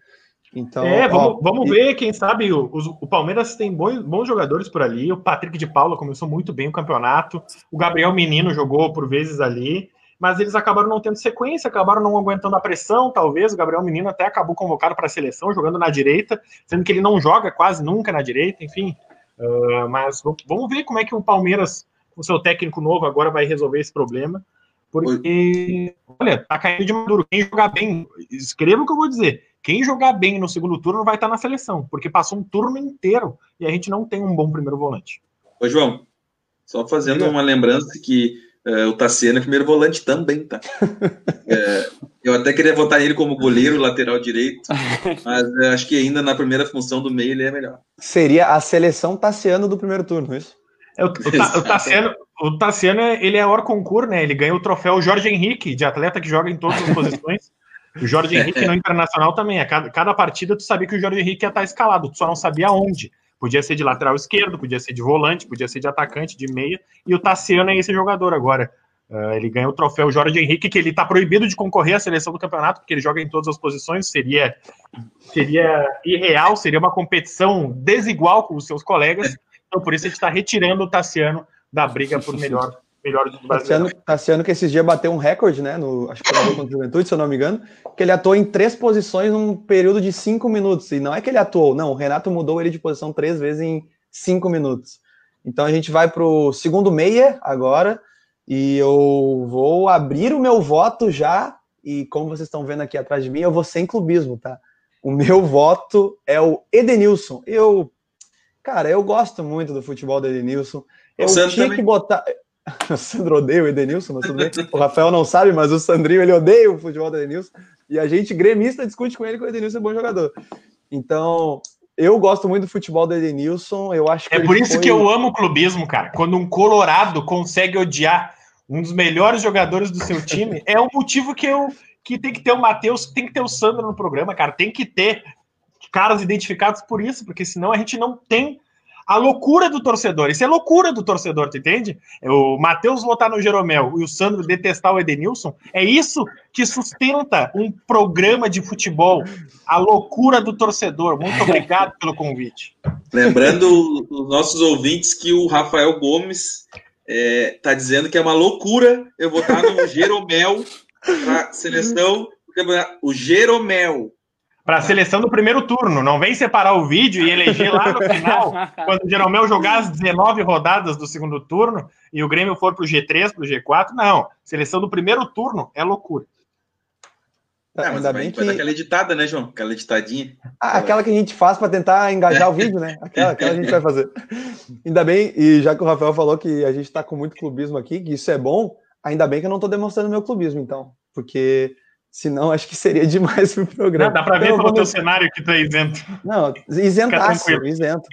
Então, é, vamos, ó, vamos e... ver, quem sabe o, o, Palmeiras tem bons, bons jogadores por ali. O Patrick de Paula começou muito bem o campeonato. O Gabriel Menino jogou por vezes ali, mas eles acabaram não tendo sequência, acabaram não aguentando a pressão, talvez. O Gabriel Menino até acabou convocado para a seleção, jogando na direita, sendo que ele não joga quase nunca na direita, enfim. Uh, mas vamos ver como é que o Palmeiras, o seu técnico novo, agora vai resolver esse problema. Porque, olha, tá caindo de maduro. Quem jogar bem, escreva o que eu vou dizer. Quem jogar bem no segundo turno vai estar na seleção, porque passou um turno inteiro e a gente não tem um bom primeiro volante. Ô, João, só fazendo uma lembrança que uh, o Tassiano é primeiro volante também, tá? é, eu até queria votar nele como goleiro, lateral direito, mas uh, acho que ainda na primeira função do meio ele é melhor. Seria a seleção Tassiano do primeiro turno, é isso? É, o, o, o, Tassiano, o Tassiano, ele é hora concurso, né? Ele ganha o troféu Jorge Henrique, de atleta que joga em todas as posições. O Jorge Henrique no Internacional também. A cada, cada partida tu sabia que o Jorge Henrique ia estar escalado, tu só não sabia onde. Podia ser de lateral esquerdo, podia ser de volante, podia ser de atacante, de meia. E o Tassiano é esse jogador agora. Uh, ele ganha o troféu Jorge Henrique, que ele está proibido de concorrer à seleção do campeonato, porque ele joga em todas as posições. Seria, seria irreal, seria uma competição desigual com os seus colegas. Então, por isso, a gente está retirando o Tassiano da briga por melhor, melhor do Tassiano, Tassiano, que esses dias bateu um recorde, né? No, acho que foi contra o Juventude, se eu não me engano, que ele atuou em três posições num período de cinco minutos. E não é que ele atuou, não. O Renato mudou ele de posição três vezes em cinco minutos. Então a gente vai para o segundo meia agora. E eu vou abrir o meu voto já. E como vocês estão vendo aqui atrás de mim, eu vou sem clubismo, tá? O meu voto é o Edenilson. Eu Cara, eu gosto muito do futebol do Edenilson. Eu tinha também. que botar. O Sandro odeia o Edenilson, mas tudo bem. O Rafael não sabe, mas o Sandrinho ele odeia o futebol do Edenilson. E a gente, gremista, discute com ele que o Edenilson é bom jogador. Então, eu gosto muito do futebol do Edenilson. Eu acho que É por isso foi... que eu amo o clubismo, cara. Quando um Colorado consegue odiar um dos melhores jogadores do seu time, é um motivo que eu que tem que ter o Matheus, tem que ter o Sandro no programa, cara. Tem que ter caras identificados por isso, porque senão a gente não tem a loucura do torcedor. Isso é loucura do torcedor, tu entende? O Matheus votar no Jeromel e o Sandro detestar o Edenilson, é isso que sustenta um programa de futebol. A loucura do torcedor. Muito obrigado pelo convite. Lembrando os nossos ouvintes que o Rafael Gomes está é, dizendo que é uma loucura eu votar no Jeromel para seleção. O Jeromel para a seleção do primeiro turno. Não vem separar o vídeo e eleger lá no final, quando o Jeromel jogar as 19 rodadas do segundo turno e o Grêmio for para o G3, para o G4. Não. Seleção do primeiro turno é loucura. É, mas Ainda bem que... aquela editada, né, João? Aquela editadinha. Ah, aquela que a gente faz para tentar engajar o vídeo, né? Aquela, aquela a gente vai fazer. Ainda bem, e já que o Rafael falou que a gente está com muito clubismo aqui, que isso é bom, ainda bem que eu não estou demonstrando meu clubismo, então. Porque Senão, acho que seria demais pro programa. Não, dá para ver então, pelo vamos... teu cenário que tu é isento. Não, isentaço, isento.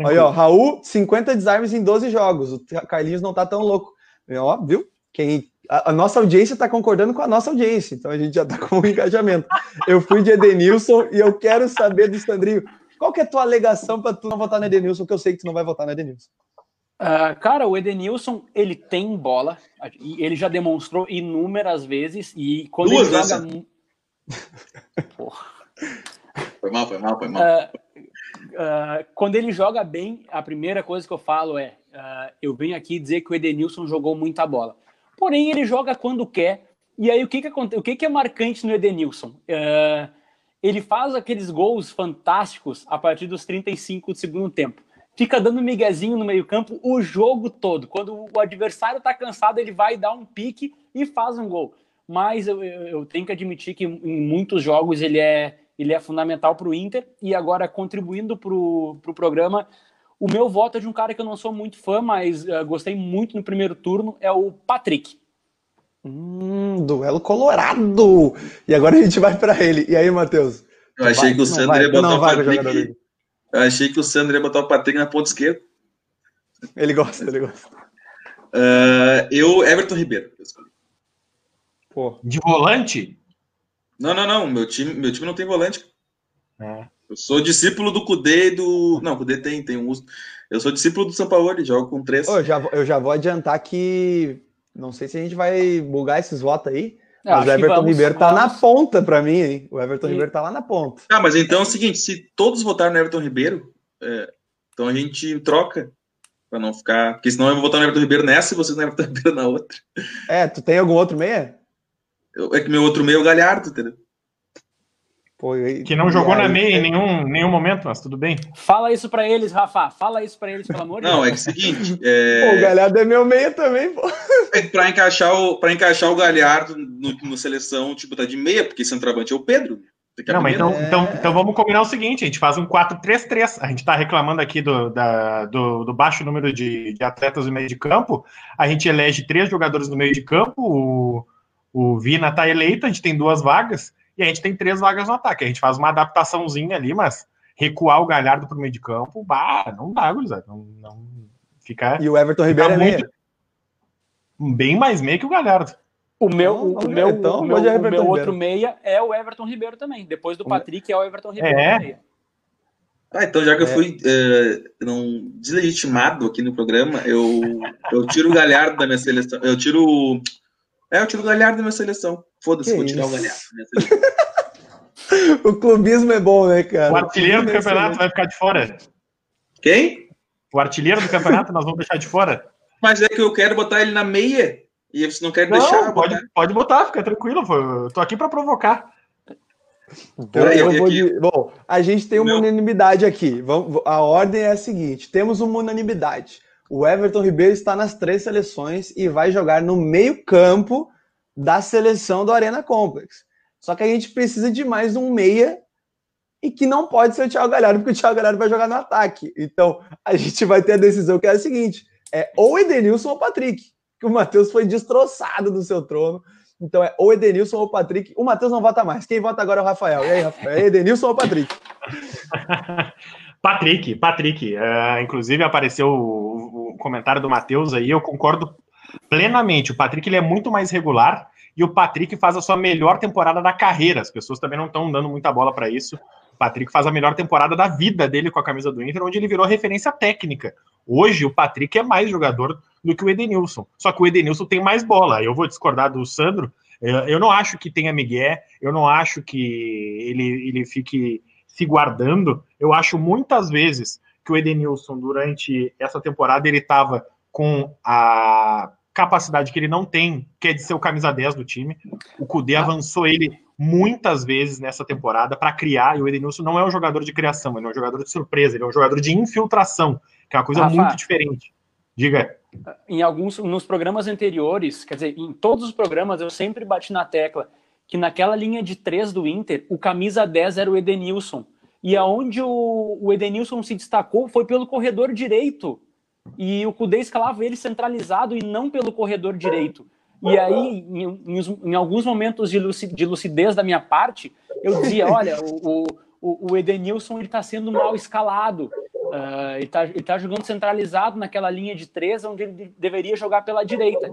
Olha, ó, Raul, 50 desarmes em 12 jogos. O Carlinhos não tá tão louco. Ó, viu? Quem, a, a nossa audiência está concordando com a nossa audiência, então a gente já está com um engajamento. Eu fui de Edenilson e eu quero saber do Sandrinho. Qual que é a tua alegação para tu não votar no Edenilson, que eu sei que tu não vai votar no Edenilson? Uh, cara, o Edenilson, ele tem bola, ele já demonstrou inúmeras vezes, e quando Duas ele joga... Porra. Foi mal, foi mal, foi mal. Uh, uh, quando ele joga bem, a primeira coisa que eu falo é, eu venho aqui dizer que o Edenilson jogou muita bola. Porém, ele joga quando quer, E aí, o que, que, o que, que é marcante no Edenilson? Uh, ele faz aqueles gols fantásticos a partir dos 35 do segundo tempo. Fica dando miguezinho no meio-campo o jogo todo. Quando o adversário está cansado, ele vai dar um pique e faz um gol. Mas eu, eu tenho que admitir que em muitos jogos ele é, ele é fundamental para o Inter e agora contribuindo para o pro programa. O meu voto é de um cara que eu não sou muito fã, mas uh, gostei muito no primeiro turno, é o Patrick. Hum, duelo colorado! E agora a gente vai para ele. E aí, Matheus? Eu achei vai, que o Sandro ia botar o Patrick. Eu achei que o Sandro ia botar o Patrick na ponta esquerda. Ele gosta, ele gosta. Uh, eu, Everton Ribeiro. Pô. De volante? Não, não, não. Meu time, meu time não tem volante. É. Eu sou discípulo do Cudê e do. Não, o Cudê tem, tem um uso. Eu sou discípulo do São Paulo, jogo com três. eu, já, eu já vou adiantar que não sei se a gente vai bugar esses votos aí. Mas o Everton vamos, Ribeiro tá vamos. na ponta para mim, hein? O Everton e... Ribeiro tá lá na ponta. Ah, mas então é o seguinte: se todos votaram no Everton Ribeiro, é, então a gente troca para não ficar. Porque senão eu vou votar no Everton Ribeiro nessa e vocês no Everton Ribeiro na outra. É, tu tem algum outro meia? Eu, é que meu outro meia é o Galhardo, entendeu? Pô, que não jogou aí, na meia em nenhum, nenhum momento, mas tudo bem. Fala isso para eles, Rafa. Fala isso para eles, pelo amor de Deus. Não, é que é o seguinte. É... Pô, o Galhardo é meu meia também, pô. É para encaixar, o, pra encaixar o Galhardo no, no seleção, tipo, tá de meia, porque centroavante é o Pedro. Não, mas então, é... então, então vamos combinar o seguinte: a gente faz um 4-3-3. A gente está reclamando aqui do, da, do, do, baixo número de, de, atletas no meio de campo. A gente elege três jogadores no meio de campo. O, o Vina está eleito, a gente tem duas vagas. E a gente tem três vagas no ataque. A gente faz uma adaptaçãozinha ali, mas recuar o Galhardo para o meio de campo, bah, não dá, gurizada. Não, não fica. E o Everton Ribeiro é muito, bem mais meio que o Galhardo. O meu, o, o meu, então, o meu, o meu outro meia é o Everton Ribeiro também. Depois do Patrick é o Everton Ribeiro. É. Ah, então já que é. eu fui é, não, deslegitimado aqui no programa, eu, eu tiro o Galhardo da minha seleção. Eu tiro é, eu tiro o Galhardo da minha seleção. Foda-se, vou tirar o Galhardo seleção. o clubismo é bom, né, cara? O artilheiro do campeonato vai ficar de fora. Quem? O artilheiro do campeonato nós vamos deixar de fora. Mas é que eu quero botar ele na meia. E você não quer não, deixar. Pode botar. pode botar, fica tranquilo. Eu tô aqui para provocar. Então, eu, eu vou de... Bom, a gente tem uma Meu... unanimidade aqui. Vamos, a ordem é a seguinte: temos uma unanimidade. O Everton Ribeiro está nas três seleções e vai jogar no meio-campo da seleção do Arena Complex. Só que a gente precisa de mais um meia e que não pode ser o Thiago Galhardo, porque o Thiago Galhardo vai jogar no ataque. Então, a gente vai ter a decisão que é a seguinte: é ou Edenilson ou Patrick, que o Matheus foi destroçado do seu trono. Então é ou Edenilson ou Patrick. O Matheus não vota mais. Quem vota agora é o Rafael. E aí, Rafael? É Edenilson ou Patrick? Patrick, Patrick. Uh, inclusive apareceu o, o comentário do Matheus aí, eu concordo plenamente. O Patrick ele é muito mais regular e o Patrick faz a sua melhor temporada da carreira. As pessoas também não estão dando muita bola para isso. O Patrick faz a melhor temporada da vida dele com a camisa do Inter, onde ele virou referência técnica. Hoje o Patrick é mais jogador do que o Edenilson. Só que o Edenilson tem mais bola. Eu vou discordar do Sandro. Eu não acho que tenha Miguel, eu não acho que ele, ele fique se guardando. Eu acho muitas vezes que o Edenilson, durante essa temporada, ele estava com a capacidade que ele não tem, que é de ser o camisa 10 do time. O Kudê ah. avançou ele muitas vezes nessa temporada para criar, e o Edenilson não é um jogador de criação, ele é um jogador de surpresa, ele é um jogador de infiltração, que é uma coisa Rafa, muito diferente. Diga. Em alguns, nos programas anteriores, quer dizer, em todos os programas, eu sempre bati na tecla que naquela linha de três do Inter, o camisa 10 era o Edenilson. E aonde o, o Edenilson se destacou foi pelo corredor direito. E o Cudê escalava ele centralizado e não pelo corredor direito. E aí, em, em, em alguns momentos de, de, lucidez da minha parte, eu dizia: olha, o, o, o Edenilson está sendo mal escalado. Uh, ele está tá jogando centralizado naquela linha de três, onde ele deveria jogar pela direita.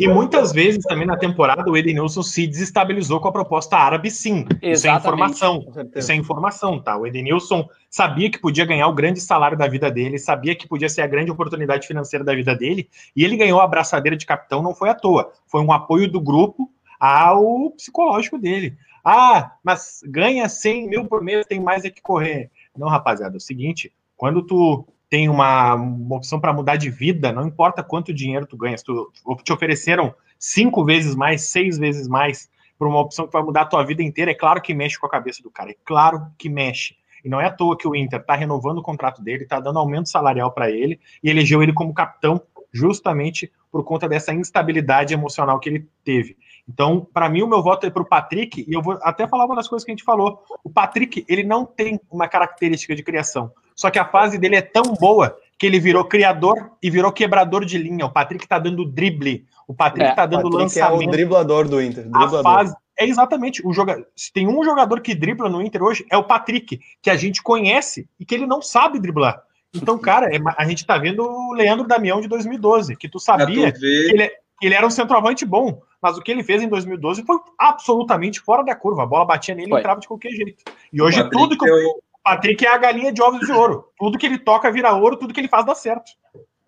E muitas vezes também na temporada o Edenilson se desestabilizou com a proposta árabe, sim. Exatamente. Isso é informação. Isso é informação, tá? O Edenilson sabia que podia ganhar o grande salário da vida dele, sabia que podia ser a grande oportunidade financeira da vida dele, e ele ganhou a abraçadeira de capitão, não foi à toa. Foi um apoio do grupo ao psicológico dele. Ah, mas ganha 100 mil por mês, tem mais é que correr. Não, rapaziada, é o seguinte, quando tu tem uma, uma opção para mudar de vida, não importa quanto dinheiro tu ganhas, tu, te ofereceram cinco vezes mais, seis vezes mais por uma opção que vai mudar a tua vida inteira, é claro que mexe com a cabeça do cara, é claro que mexe. E não é à toa que o Inter está renovando o contrato dele, está dando aumento salarial para ele e elegeu ele como capitão justamente por conta dessa instabilidade emocional que ele teve. Então, para mim, o meu voto é para o Patrick, e eu vou até falar uma das coisas que a gente falou. O Patrick, ele não tem uma característica de criação, só que a fase dele é tão boa que ele virou criador e virou quebrador de linha. O Patrick está dando drible, o Patrick está é, dando Patrick lançamento. É o driblador do Inter. Driblador. A fase, é exatamente o jogador. Se tem um jogador que dribla no Inter hoje, é o Patrick, que a gente conhece e que ele não sabe driblar. Então, cara, é, a gente tá vendo o Leandro Damião de 2012, que tu sabia que ele, que ele, era um centroavante bom, mas o que ele fez em 2012 foi absolutamente fora da curva. A bola batia nele e entrava de qualquer jeito. E hoje tudo que o, o Patrick é a galinha de ovos de ouro. Tudo que ele toca vira ouro, tudo que ele faz dá certo.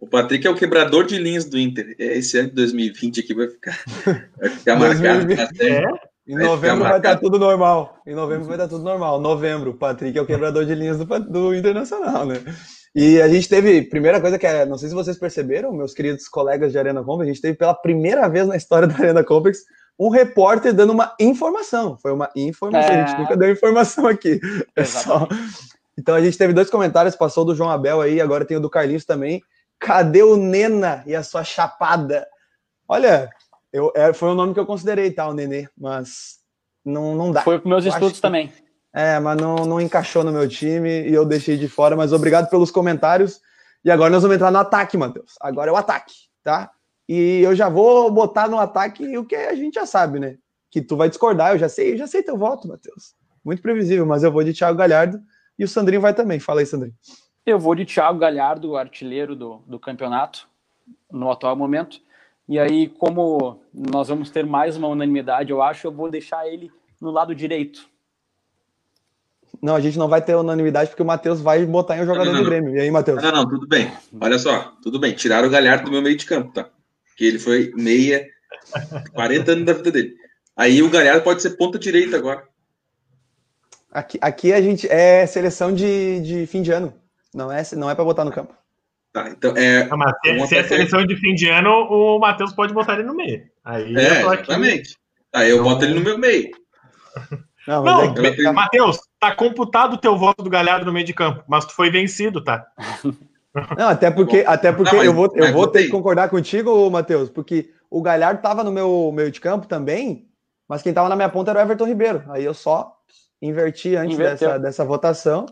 O Patrick é o quebrador de linhas do Inter. É, esse ano de 2020 aqui vai ficar, vai ficar marcado. É. Em novembro vai estar tudo normal. Em novembro vai estar tudo normal. Novembro, o Patrick é o quebrador de linhas do, do Internacional, né? E a gente teve, primeira coisa que é, não sei se vocês perceberam, meus queridos colegas de Arena Complex, a gente teve pela primeira vez na história da Arena Complex um repórter dando uma informação. Foi uma informação, é... a gente nunca deu informação aqui. É só... Então a gente teve dois comentários, passou do João Abel aí, agora tem o do Carlinhos também. Cadê o Nena e a sua chapada? Olha, eu, é, foi o nome que eu considerei, tá, o Nenê, mas não, não dá. Foi para meus eu estudos que... também. É, mas não, não encaixou no meu time e eu deixei de fora. Mas obrigado pelos comentários. E agora nós vamos entrar no ataque, Matheus. Agora é o ataque, tá? E eu já vou botar no ataque o que a gente já sabe, né? Que tu vai discordar, eu já sei, eu já sei teu voto, Matheus. Muito previsível, mas eu vou de Thiago Galhardo e o Sandrinho vai também. Fala aí, Sandrinho. Eu vou de Thiago Galhardo, artilheiro do, do campeonato, no atual momento. E aí, como nós vamos ter mais uma unanimidade, eu acho, eu vou deixar ele no lado direito. Não, a gente não vai ter unanimidade porque o Matheus vai botar em um jogador não, não, do Grêmio. E aí, Matheus? Não, não, tudo bem. Olha só, tudo bem. Tiraram o Galhardo do meu meio de campo, tá? Que ele foi meia, 40 anos da vida dele. Aí o Galhardo pode ser ponta direita agora. Aqui, aqui a gente é seleção de, de fim de ano. Não é, não é para botar no campo. Tá, então é. Não, mas se, se é seleção de fim de ano, o Matheus pode botar ele no meio. Aí é, exatamente. Aí eu então... boto ele no meu meio. Não, não é Matheus, tá computado o teu voto do Galhardo no meio de campo, mas tu foi vencido, tá? Não, até porque, até porque não, eu vou, eu vou ter que concordar contigo, Matheus, porque o Galhardo tava no meu meio de campo também, mas quem tava na minha ponta era o Everton Ribeiro. Aí eu só inverti antes dessa, dessa votação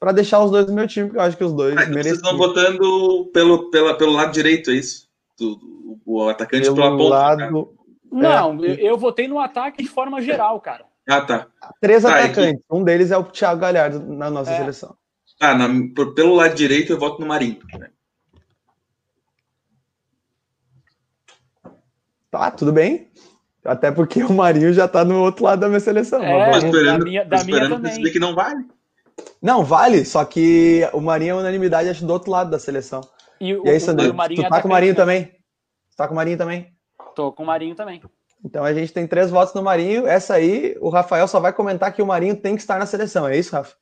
para deixar os dois no meu time, porque eu acho que os dois ah, então Vocês estão votando pelo, pela, pelo lado direito, é isso? Do, o atacante pelo pela ponta. Lado... Não, é. eu votei no ataque de forma geral, cara. Ah, tá. Três tá, atacantes. Um deles é o Thiago Galhardo na nossa é. seleção. Ah, na, por, pelo lado direito eu voto no Marinho. Né? Tá, tudo bem. Até porque o Marinho já tá no outro lado da minha seleção. É, vamos... esperando, da minha, da esperando minha também. que não vale. Não, vale, só que o Marinho é unanimidade, acho, do outro lado da seleção. E, e aí, Sandro, tu tá é com o Marinho também? Tu tá com o Marinho também? Tô com o Marinho também. Então a gente tem três votos no Marinho. Essa aí, o Rafael só vai comentar que o Marinho tem que estar na seleção. É isso, Rafa?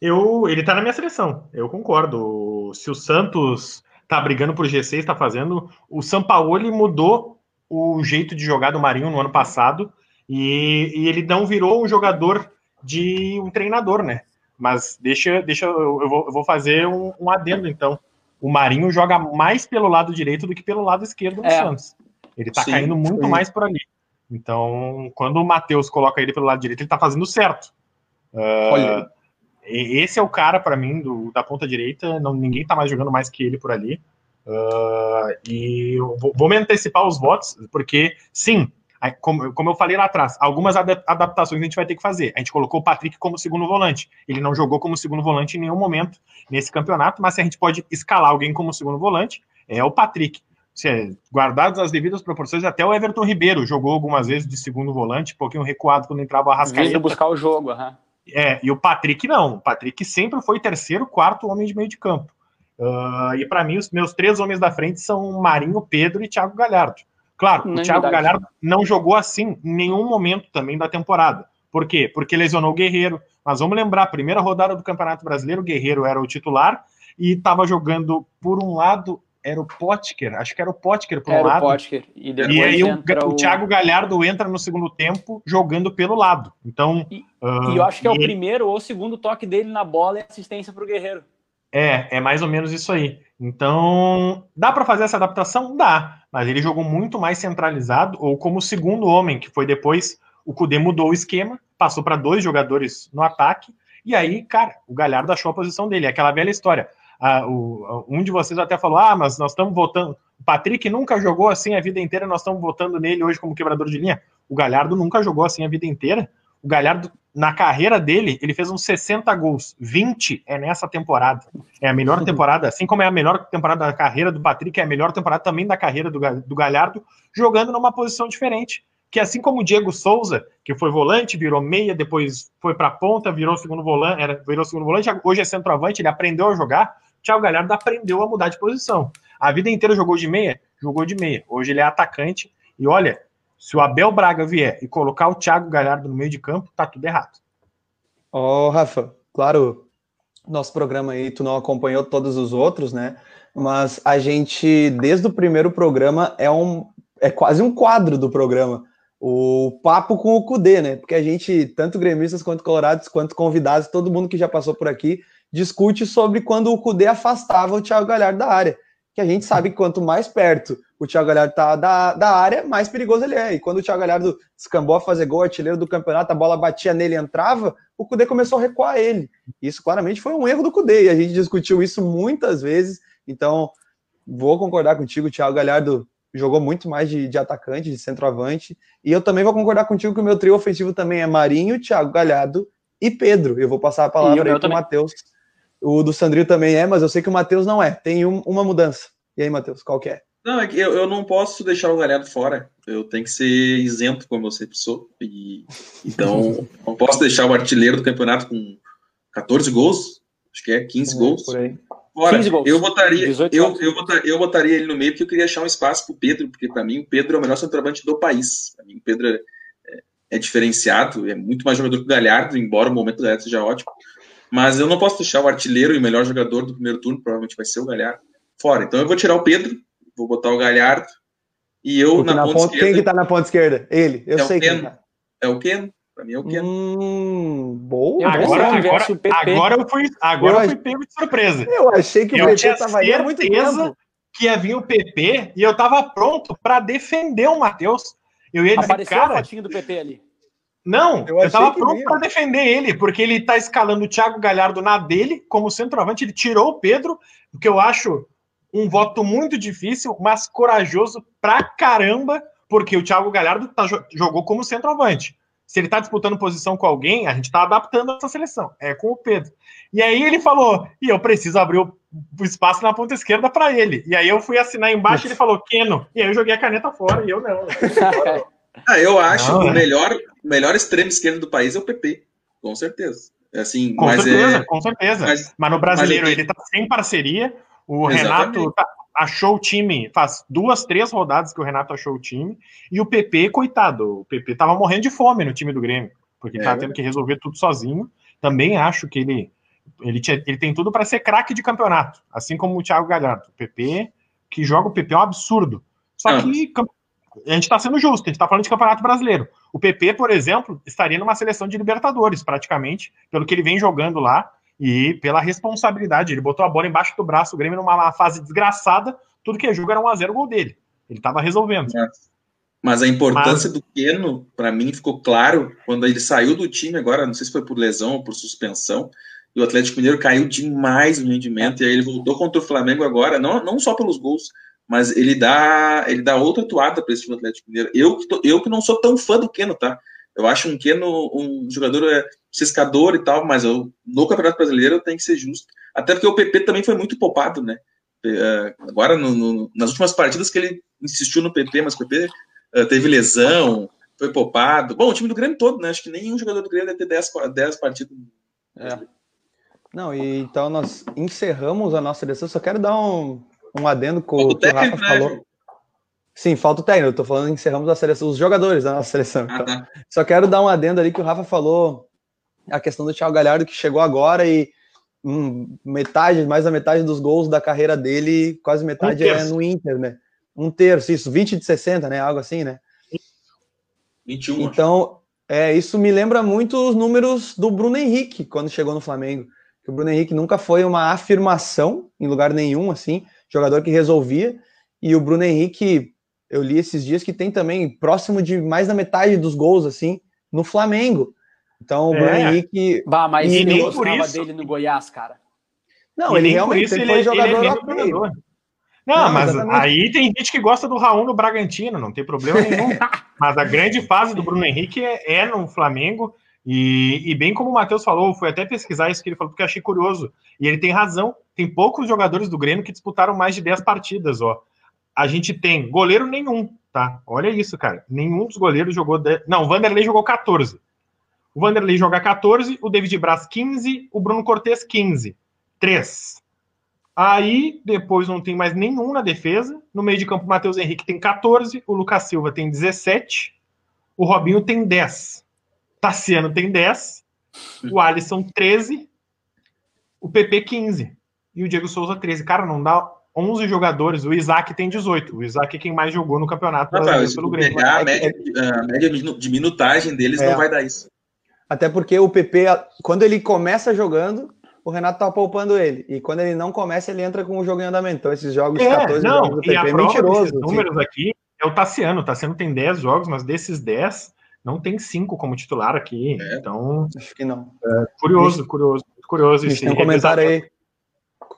Eu, ele tá na minha seleção. Eu concordo. Se o Santos tá brigando por G6, está fazendo. O Sampaoli mudou o jeito de jogar do Marinho no ano passado e, e, ele não virou um jogador de um treinador, né? Mas deixa, deixa eu, vou, eu vou fazer um, um, adendo então. O Marinho joga mais pelo lado direito do que pelo lado esquerdo no é. Santos. Ele tá sim, caindo muito sim. mais por ali. Então, quando o Matheus coloca ele pelo lado direito, ele tá fazendo certo. Uh, esse é o cara, para mim, do, da ponta direita. Não, ninguém tá mais jogando mais que ele por ali. Uh, e vou, vou, me antecipar os votos, porque, sim, como, como, eu falei lá atrás, algumas adaptações a gente vai ter que fazer. A gente colocou o Patrick como segundo volante. Ele não jogou como segundo volante em nenhum momento nesse campeonato, mas se a gente pode escalar alguém como segundo volante, é o Patrick se, guardados as devidas proporções, até o Everton Ribeiro jogou algumas vezes de segundo volante, um pouquinho recuado quando entrava o Arrascaeta. Vindo buscar o jogo, uhum. É, e o Patrick não. O Patrick sempre foi terceiro, quarto homem de meio de campo. Uh, e para mim, os meus três homens da frente são Marinho, Pedro e Thiago Galhardo. Claro, não o Thiago verdade. Galhardo não jogou assim em nenhum momento também da temporada. Por quê? Porque lesionou o Guerreiro. Mas vamos lembrar, primeira rodada do Campeonato Brasileiro, o Guerreiro era o titular e estava jogando por um lado era o Potker, acho que era o Potker por era lado. O Potker, e, e aí o, o, Thiago Galhardo entra no segundo tempo jogando pelo lado. Então, e, uh, e eu acho que é o ele... primeiro ou segundo toque dele na bola é assistência para o Guerreiro. É, é mais ou menos isso aí. Então, dá para fazer essa adaptação? Dá, mas ele jogou muito mais centralizado ou como segundo homem, que foi depois o Cudê mudou o esquema, passou para dois jogadores no ataque, e aí, cara, o Galhardo achou a posição dele. É aquela velha história ah, o, um de vocês até falou: ah, mas nós estamos votando. O Patrick nunca jogou assim a vida inteira, nós estamos votando nele hoje como quebrador de linha. O Galhardo nunca jogou assim a vida inteira. O Galhardo, na carreira dele, ele fez uns 60 gols. 20 é nessa temporada. É a melhor temporada, assim como é a melhor temporada da carreira do Patrick, é a melhor temporada também da carreira do, do Galhardo, jogando numa posição diferente. Que assim como o Diego Souza, que foi volante, virou meia, depois foi para ponta, virou segundo volante, era, virou segundo volante, hoje é centroavante, ele aprendeu a jogar. Thiago Galhardo aprendeu a mudar de posição. A vida inteira jogou de meia? Jogou de meia. Hoje ele é atacante. E olha, se o Abel Braga vier e colocar o Thiago Galhardo no meio de campo, tá tudo errado. Ó, oh, Rafa, claro, nosso programa aí, tu não acompanhou todos os outros, né? Mas a gente, desde o primeiro programa, é um é quase um quadro do programa. O papo com o Cudê, né? Porque a gente, tanto gremistas quanto colorados, quanto convidados, todo mundo que já passou por aqui, discute sobre quando o Cudê afastava o Thiago Galhardo da área. Que a gente sabe que quanto mais perto o Thiago Galhardo está da, da área, mais perigoso ele é. E quando o Thiago Galhardo descambou a fazer gol, artilheiro do campeonato, a bola batia nele e entrava, o Cudê começou a recuar ele. Isso claramente foi um erro do Cudê, e a gente discutiu isso muitas vezes. Então, vou concordar contigo, o Thiago Galhardo jogou muito mais de, de, atacante, de centroavante. E eu também vou concordar contigo que o meu trio ofensivo também é Marinho, Thiago Galhardo e Pedro. Eu vou passar a palavra aí para o Matheus o do Sandrinho também é, mas eu sei que o Matheus não é. Tem um, uma mudança. E aí, Matheus, qual que é? Não, é que eu, eu não posso deixar o Galhardo fora. Eu tenho que ser isento, como eu sempre sou. E, então, não posso deixar o artilheiro do campeonato com 14 gols. Acho que é 15 é, gols. Por aí. Fora, 15 gols. eu botaria, eu, eu, botaria, eu botaria ele no meio porque eu queria achar um espaço para o Pedro, porque para mim o Pedro é o melhor centroavante do país. Para mim o Pedro é, é, diferenciado, é muito mais jogador que o Galhardo, embora o momento do Galhardo seja ótimo. Mas eu não posso deixar o artilheiro e o melhor jogador do primeiro turno, provavelmente vai ser o Galhardo, fora. Então eu vou tirar o Pedro, vou botar o Galhardo. E eu na, na, ponta, ponta esquerda. Quem que tá na ponta esquerda? Ele. Eu é sei quem tá. É o Ken. Pra mim é o Ken. Hum, boa. Agora, agora, agora eu fui, agora eu fui pego de surpresa. Eu achei que o eu PP tava aí há muito tempo. que ia vir o PP e eu tava pronto para defender o Matheus. Eu ia dizer, Apareceu cara, a fotinho do PP ali. Não, eu, eu tava pronto para defender ele, porque ele tá escalando o Thiago Galhardo na dele como centroavante. Ele tirou o Pedro, o que eu acho um voto muito difícil, mas corajoso pra caramba, porque o Thiago Galhardo tá, jogou como centroavante. Se ele tá disputando posição com alguém, a gente tá adaptando essa seleção. É com o Pedro. E aí ele falou: e eu preciso abrir o, espaço na ponta esquerda para ele. E aí eu fui assinar embaixo e ele falou: Keno. E aí eu joguei a caneta fora e eu não. Ah, eu acho não, que o é. melhor, melhor extremo esquerdo do país é o PP, com certeza. Assim, com certeza, é... com certeza. Mas, mas no brasileiro mas ele está sem parceria. O Exatamente. Renato tá, achou o time, faz duas, três rodadas que o Renato achou o time, e o PP, coitado, o PP tava morrendo de fome no time do Grêmio, porque é, tá tendo que resolver tudo sozinho. Também acho que ele ele, tinha, ele tem tudo para ser craque de campeonato, assim como o Thiago Galhardo. O PP, que joga o PP é um absurdo. Só que a gente está sendo justo, a gente está falando de campeonato brasileiro. O PP, por exemplo, estaria numa seleção de Libertadores, praticamente, pelo que ele vem jogando lá e pela responsabilidade. Ele botou a bola embaixo do braço, o Grêmio numa fase desgraçada, tudo que é jogo era um a 0 gol dele. Ele estava resolvendo. É. Mas a importância Mas... do Keno, para mim, ficou claro quando ele saiu do time agora, não sei se foi por lesão ou por suspensão, e o Atlético Mineiro caiu demais no rendimento, e aí ele voltou contra o Flamengo agora, não, não só pelos gols, mas ele dá ele dá outra toada para esse time Atlético Mineiro. Eu que, tô, eu que não sou tão fã do Keno, tá? Eu acho um Keno um jogador é, ciscador e tal, mas eu, no Campeonato Brasileiro eu tenho que ser justo. Até porque o PP também foi muito poupado, né? É, agora, no, no, nas últimas partidas que ele insistiu no PP, mas o PP é, teve lesão, foi poupado. Bom, o time do Grêmio todo, né? Acho que nenhum jogador do Grêmio deve ter 10, 10 partidas. É. Não, e então nós encerramos a nossa seleção. Só quero dar um, um adendo com o que o Rafa né, falou. Sim, falta o técnico. Eu tô falando, encerramos a seleção, os jogadores da nossa seleção. Ah, então. tá. Só quero dar um adendo ali que o Rafa falou a questão do Thiago Galhardo que chegou agora e um, metade, mais da metade dos gols da carreira dele, quase metade um é no Inter, né? Um terço, isso, 20 de 60, né? Algo assim, né? 21. Então, é, isso me lembra muito os números do Bruno Henrique quando chegou no Flamengo. Que o Bruno Henrique nunca foi uma afirmação em lugar nenhum, assim, jogador que resolvia. E o Bruno Henrique, eu li esses dias que tem também próximo de mais da metade dos gols, assim, no Flamengo. Então, o é. Bruno Henrique. Bah, mas e nem por isso dele no Goiás, cara. Não, e ele realmente ele, foi jogador ele é Não, não, mas exatamente. aí tem gente que gosta do Raul no Bragantino, não tem problema nenhum. mas a grande fase do Bruno Henrique é, é no Flamengo. E, e, bem como o Matheus falou, fui até pesquisar isso que ele falou, porque achei curioso. E ele tem razão. Tem poucos jogadores do Grêmio que disputaram mais de 10 partidas, ó. A gente tem goleiro nenhum, tá? Olha isso, cara. Nenhum dos goleiros jogou. De... Não, o Vanderlei jogou 14. O Vanderlei joga 14, o David Braz 15, o Bruno Cortes 15. 3. Aí, depois não tem mais nenhum na defesa. No meio de campo, o Matheus Henrique tem 14, o Lucas Silva tem 17, o Robinho tem 10, Tassiano tem 10, o Alisson 13, o PP 15 e o Diego Souza 13. Cara, não dá 11 jogadores, o Isaac tem 18. O Isaac é quem mais jogou no campeonato Rafael, pelo Grêmio. Pegar a média, a média de minutagem deles é. não vai dar isso. Até porque o PP, quando ele começa jogando, o Renato tá poupando ele. E quando ele não começa, ele entra com o jogo em andamento. Então, esses jogos é, 14 não, jogos do PP é mentiroso. Assim. números aqui é o Tassiano. O Tassiano tem 10 jogos, mas desses 10, não tem 5 como titular aqui. É. Então. Acho que não. É, curioso, curioso, curioso. Tem um comentário aí.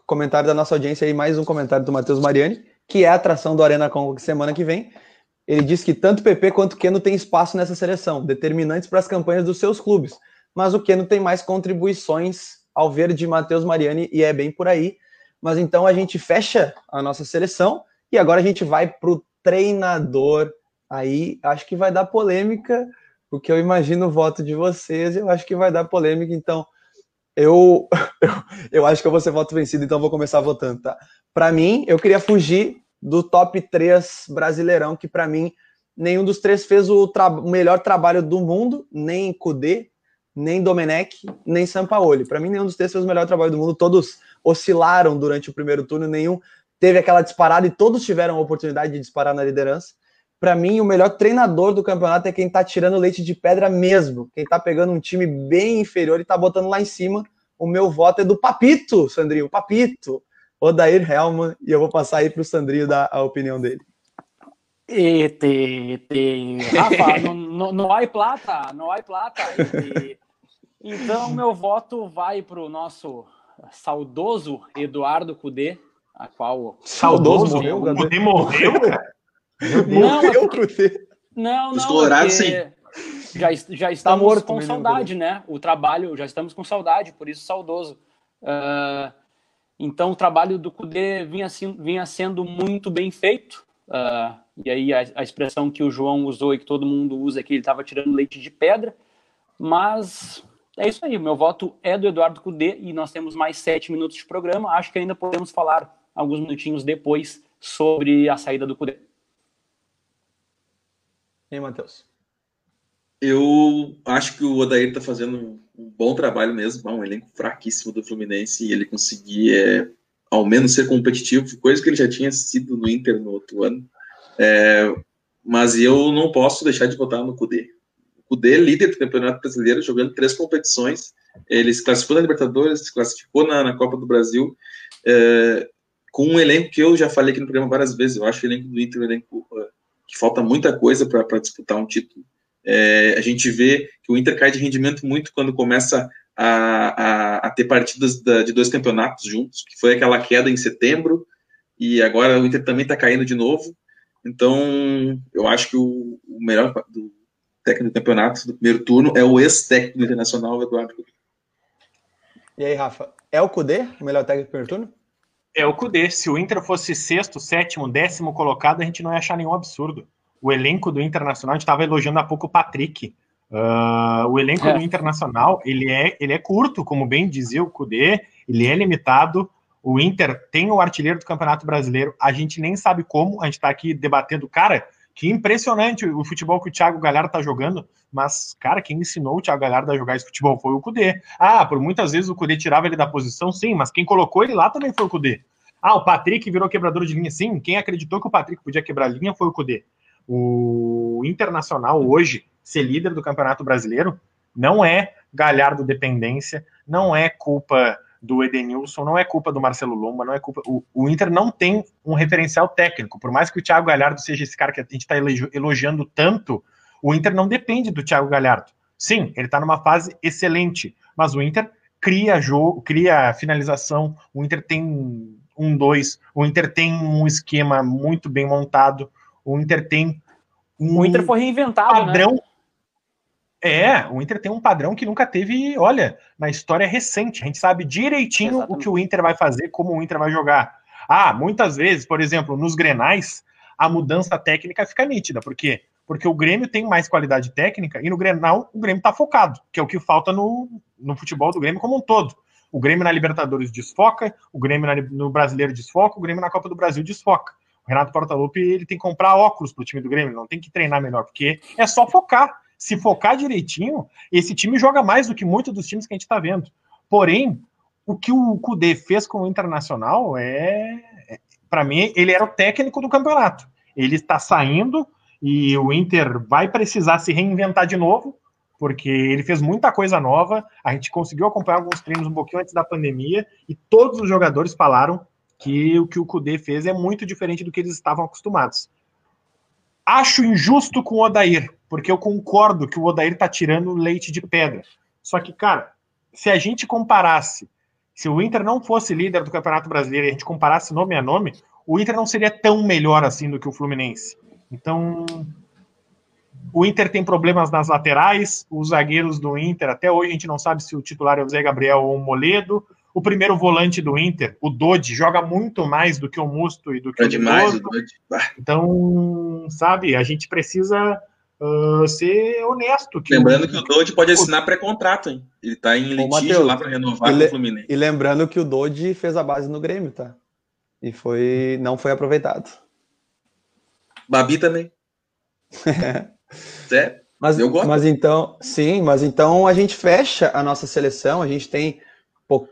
Comentário da nossa audiência aí, mais um comentário do Matheus Mariani, que é a atração do Arena Congo semana que vem. Ele diz que tanto PP quanto Keno tem espaço nessa seleção, determinantes para as campanhas dos seus clubes. Mas o Keno tem mais contribuições ao ver de Matheus Mariani e é bem por aí. Mas então a gente fecha a nossa seleção e agora a gente vai para o treinador. Aí acho que vai dar polêmica, porque eu imagino o voto de vocês, eu acho que vai dar polêmica, então eu, eu, eu acho que eu vou ser voto vencido, então vou começar votando, tá? Para mim, eu queria fugir do top 3 brasileirão, que para mim nenhum dos três fez o, tra melhor trabalho do mundo, nem Kudê, nem Domenech, nem Sampaoli. Para mim, nenhum dos três fez o melhor trabalho do mundo. Todos oscilaram durante o primeiro turno, nenhum teve aquela disparada e todos tiveram a oportunidade de disparar na liderança. Para mim, o melhor treinador do campeonato é quem tá tirando leite de pedra mesmo, quem tá pegando um time bem inferior e tá botando lá em cima. O meu voto é do Papito, Sandrinho, Papito, Odair Helman, e eu vou passar aí para o Sandrinho dar a opinião dele. E te, te, Rafa, não, não, não há plata, não há plata. E, então, meu voto vai para o nosso saudoso Eduardo Cudê, a qual. Saudoso morreu? O Cudê morreu, cara? Não, é Cudê. Não, não. Os colorados, sim. Já, já tá estamos tá morto, com saudade, né? O trabalho, já estamos com saudade, por isso saudoso. Uh, então, o trabalho do Cudê vinha, vinha sendo muito bem feito. Uh, e aí, a, a, expressão que o João usou e que todo mundo usa aqui, ele estava tirando leite de pedra. Mas é isso aí, meu voto é do Eduardo Cudê e nós temos mais sete minutos de programa. Acho que ainda podemos falar alguns minutinhos depois sobre a saída do Cudê. Aí, Matheus? Eu acho que o Odair está fazendo um bom trabalho mesmo, um elenco fraquíssimo do Fluminense e ele conseguir, é, ao menos, ser competitivo, coisa que ele já tinha sido no Inter no outro ano. É, mas eu não posso deixar de votar no Cudê. O D, líder do Campeonato Brasileiro, jogando três competições. Ele se classificou na Libertadores, se classificou na, na Copa do Brasil, é, com um elenco que eu já falei aqui no programa várias vezes. Eu acho o elenco do Inter um elenco uh, que falta muita coisa para disputar um título. É, a gente vê que o Inter cai de rendimento muito quando começa a, a, a ter partidas da, de dois campeonatos juntos, que foi aquela queda em setembro, e agora o Inter também está caindo de novo. Então, eu acho que o, o melhor do, técnico do campeonato do primeiro turno é o ex-técnico internacional, Eduardo. E aí, Rafa, é o Cudê o melhor técnico do primeiro turno? É o Cudê. Se o Inter fosse sexto, sétimo, décimo colocado, a gente não ia achar nenhum absurdo. O elenco do Internacional, a gente estava elogiando há pouco o Patrick. Uh, o elenco é. do Internacional, ele é, ele é curto, como bem dizia o Cudê, ele é limitado. O Inter tem o artilheiro do Campeonato Brasileiro, a gente nem sabe como, a gente está aqui debatendo, cara, Que impressionante o futebol que o Thiago Galhardo tá jogando. Mas, cara, quem ensinou o Thiago Galhardo a jogar esse futebol foi o Cudê. Ah, por muitas vezes o Cudê tirava ele da posição, sim, mas quem colocou ele lá também foi o Cudê. Ah, o Patrick virou quebrador de linha, sim. Quem acreditou que o Patrick podia quebrar linha foi o Cudê. O Internacional hoje, ser líder do Campeonato Brasileiro, não é Galhardo dependência, não é culpa do Edenilson, não é culpa do Marcelo Lomba, não é culpa. O, o, Inter não tem um referencial técnico. Por mais que o Thiago Galhardo seja esse cara que a gente está elogiando tanto, o Inter não depende do Thiago Galhardo. Sim, ele está numa fase excelente, mas o Inter cria jogo, cria finalização, o Inter tem um dois, o Inter tem um esquema muito bem montado, o Inter tem um o Inter foi reinventado, né? padrão. Né? É, o Inter tem um padrão que nunca teve, olha, na história recente. A gente sabe direitinho Exatamente. o que o Inter vai fazer, como o Inter vai jogar. Ah, muitas vezes, por exemplo, nos grenais, a mudança técnica fica nítida. Por quê? Porque o Grêmio tem mais qualidade técnica e no Grenal o Grêmio está focado, que é o que falta no, no futebol do Grêmio como um todo. O Grêmio na Libertadores desfoca, o Grêmio na, no Brasileiro desfoca, o Grêmio na Copa do Brasil desfoca. O Renato Portaluppi ele tem que comprar óculos para o time do Grêmio, não tem que treinar melhor, porque é só focar se focar direitinho, esse time joga mais do que muitos dos times que a gente está vendo. Porém, o que o Kudê fez com o Internacional é, é para mim, ele era o técnico do campeonato. Ele está saindo e o Inter vai precisar se reinventar de novo, porque ele fez muita coisa nova. A gente conseguiu acompanhar alguns treinos um pouquinho antes da pandemia e todos os jogadores falaram que o que o Kudê fez é muito diferente do que eles estavam acostumados. Acho injusto com o Odair, porque eu concordo que o Odair tá tirando leite de pedra. Só que, cara, se a gente comparasse, se o Inter não fosse líder do Campeonato Brasileiro e a gente comparasse nome a nome, o Inter não seria tão melhor assim do que o Fluminense. Então, o Inter tem problemas nas laterais, os zagueiros do Inter, até hoje a gente não sabe se o titular é o Zé Gabriel ou o Moledo. O primeiro volante do Inter, o Dodi, joga muito mais do que o Musto e do que é o demais, Dodi. Então, sabe, a gente precisa uh, ser honesto. lembrando o... que o Dodi pode assinar pré-contrato, hein? Ele está em litígio Mateus, lá para renovar com o Fluminense. E lembrando que o Dodi fez a base no Grêmio, tá? E foi, não foi aproveitado. Babi também. é. Mas, mas então, sim, mas então a gente fecha a nossa seleção, a gente tem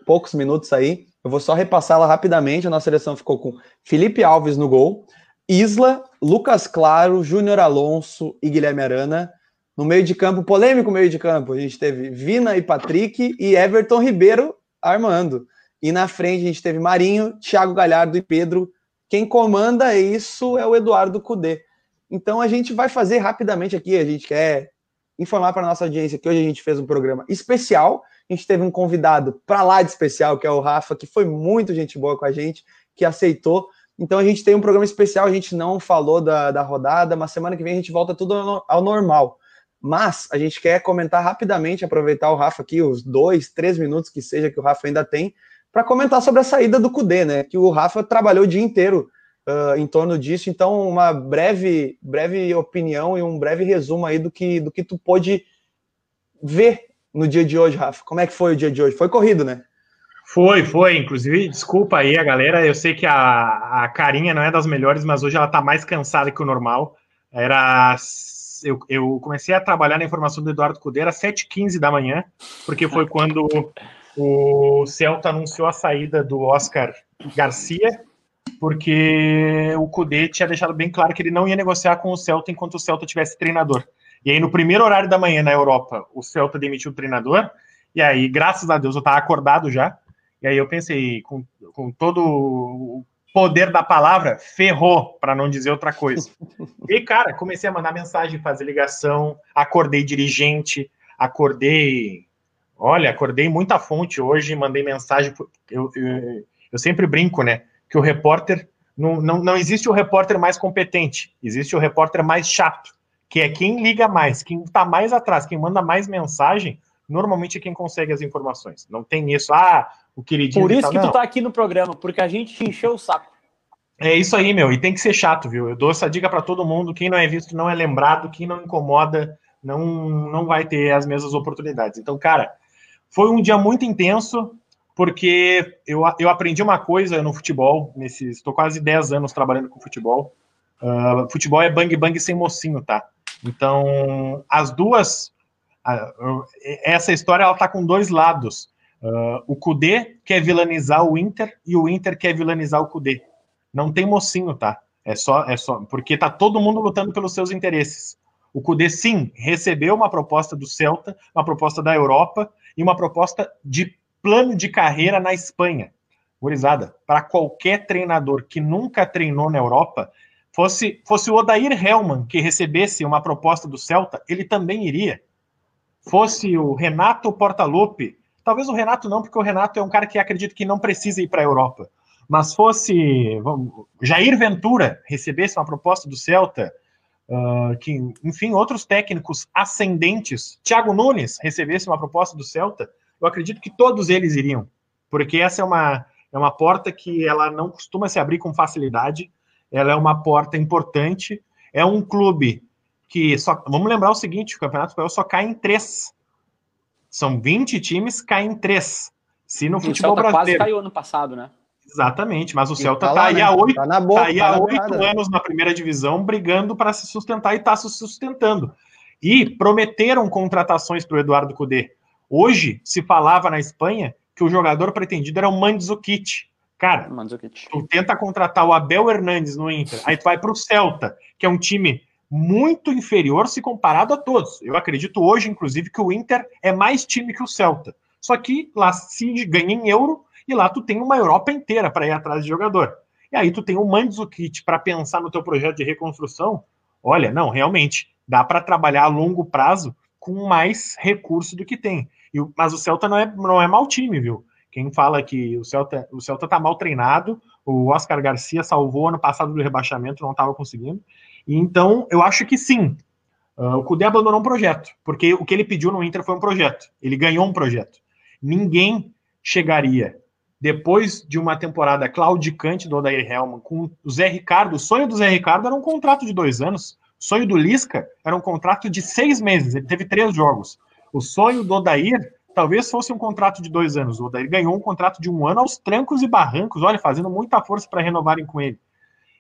poucos minutos aí. Eu vou só repassá-la rapidamente. A nossa seleção ficou com Felipe Alves no gol, Isla, Lucas Claro, Júnior Alonso e Guilherme Arana. No meio de campo, polêmico meio de campo, a gente teve Vina e Patrick e Everton Ribeiro armando. E na frente a gente teve Marinho, Thiago Galhardo e Pedro. Quem comanda isso é o Eduardo Cudê. Então a gente vai fazer rapidamente aqui, a gente quer informar para nossa audiência que hoje a gente fez um programa especial a gente teve um convidado para lá de especial, que é o Rafa, que foi muito gente boa com a gente, que aceitou. Então a gente tem um programa especial, a gente não falou da, da rodada, mas semana que vem a gente volta tudo ao, normal. Mas a gente quer comentar rapidamente, aproveitar o Rafa aqui, os dois, três minutos que seja que o Rafa ainda tem, para comentar sobre a saída do Cudê, né? Que o Rafa trabalhou o dia inteiro uh, em torno disso. Então, uma breve, breve opinião e um breve resumo aí do que, do que tu pôde ver no dia de hoje, Rafa? Como é que foi o dia de hoje? Foi corrido, né? Foi, foi. Inclusive, desculpa aí a galera. Eu sei que a, a carinha não é das melhores, mas hoje ela tá mais cansada que o normal. Era. Eu, eu comecei a trabalhar na informação do Eduardo Cudeira às 7h15 da manhã, porque foi quando o Celta anunciou a saída do Oscar Garcia, porque o Cudê tinha deixado bem claro que ele não ia negociar com o Celta enquanto o Celta tivesse treinador. E aí, no primeiro horário da manhã na Europa, o Celta demitiu o treinador. E aí, graças a Deus, eu estava acordado já. E aí eu pensei, com, com todo o poder da palavra, ferrou, para não dizer outra coisa. E, cara, comecei a mandar mensagem, fazer ligação, acordei dirigente, acordei. Olha, acordei muita fonte hoje, mandei mensagem. Eu, eu, eu sempre brinco, né? Que o repórter. Não, não, não existe o repórter mais competente, existe o repórter mais chato que é quem liga mais, quem está mais atrás, quem manda mais mensagem, normalmente é quem consegue as informações. Não tem isso, ah, o queridinho. Por isso que não. tu tá aqui no programa, porque a gente te encheu o saco. É isso aí, meu, e tem que ser chato, viu? Eu dou essa dica para todo mundo: quem não é visto não é lembrado, quem não incomoda não, não vai ter as mesmas oportunidades. Então, cara, foi um dia muito intenso, porque eu, eu aprendi uma coisa no futebol, nesses. Estou quase 10 anos trabalhando com futebol. Uh, futebol é bang bang sem mocinho, tá? Então, as duas. Essa história ela tá com dois lados. Uh, o Kudê quer vilanizar o Inter e o Inter quer vilanizar o Kudê. Não tem mocinho, tá? É só, é só, porque tá todo mundo lutando pelos seus interesses. O Cudê, sim, recebeu uma proposta do Celta, uma proposta da Europa e uma proposta de plano de carreira na Espanha. Gurizada, para qualquer treinador que nunca treinou na Europa, fosse, fosse o Odair Helman que recebesse uma proposta do Celta, ele também iria. Fosse o Renato Portaluppi, talvez o Renato não, porque o Renato é um cara que acredita que não precisa ir para a Europa. Mas fosse vamos, Jair Ventura recebesse uma proposta do Celta, uh, que, enfim, outros técnicos ascendentes, Thiago Nunes recebesse uma proposta do Celta, eu acredito que todos eles iriam, porque essa é uma, é uma porta que ela não costuma se abrir com facilidade, ela é uma porta importante, é um clube que só. Vamos lembrar o seguinte: o Campeonato Espanhol só cai em três. São 20 times, cai em três. Se no futebol o Celta brasileiro. quase caiu ano passado, né? Exatamente, mas o Celta está tá aí né? há oito tá tá aí tá oito anos na primeira divisão, brigando para se sustentar e está se sustentando. E prometeram contratações para o Eduardo Cudê. Hoje se falava na Espanha que o jogador pretendido era o Mandzukic. Cara, Mandzukic. tu tenta contratar o Abel Hernandes no Inter, aí tu vai para o Celta, que é um time muito inferior se comparado a todos. Eu acredito hoje, inclusive, que o Inter é mais time que o Celta. Só que lá se ganha em euro e lá tu tem uma Europa inteira para ir atrás de jogador. E aí tu tem o Mandzukic para pensar no teu projeto de reconstrução. Olha, não, realmente, dá para trabalhar a longo prazo com mais recurso do que tem. E, mas o Celta não é, não é mau time, viu? Quem fala que o Celta, o Celta tá mal treinado, o Oscar Garcia salvou ano passado do rebaixamento, não estava conseguindo. Então, eu acho que sim. Uh, o Cudê abandonou um projeto, porque o que ele pediu no Inter foi um projeto. Ele ganhou um projeto. Ninguém chegaria depois de uma temporada claudicante do Odair Helman, com o Zé Ricardo, o sonho do Zé Ricardo era um contrato de dois anos, o sonho do Lisca era um contrato de seis meses, ele teve três jogos. O sonho do Odair talvez fosse um contrato de dois anos. O Odair ganhou um contrato de um ano aos trancos e barrancos, olha, fazendo muita força para renovarem com ele.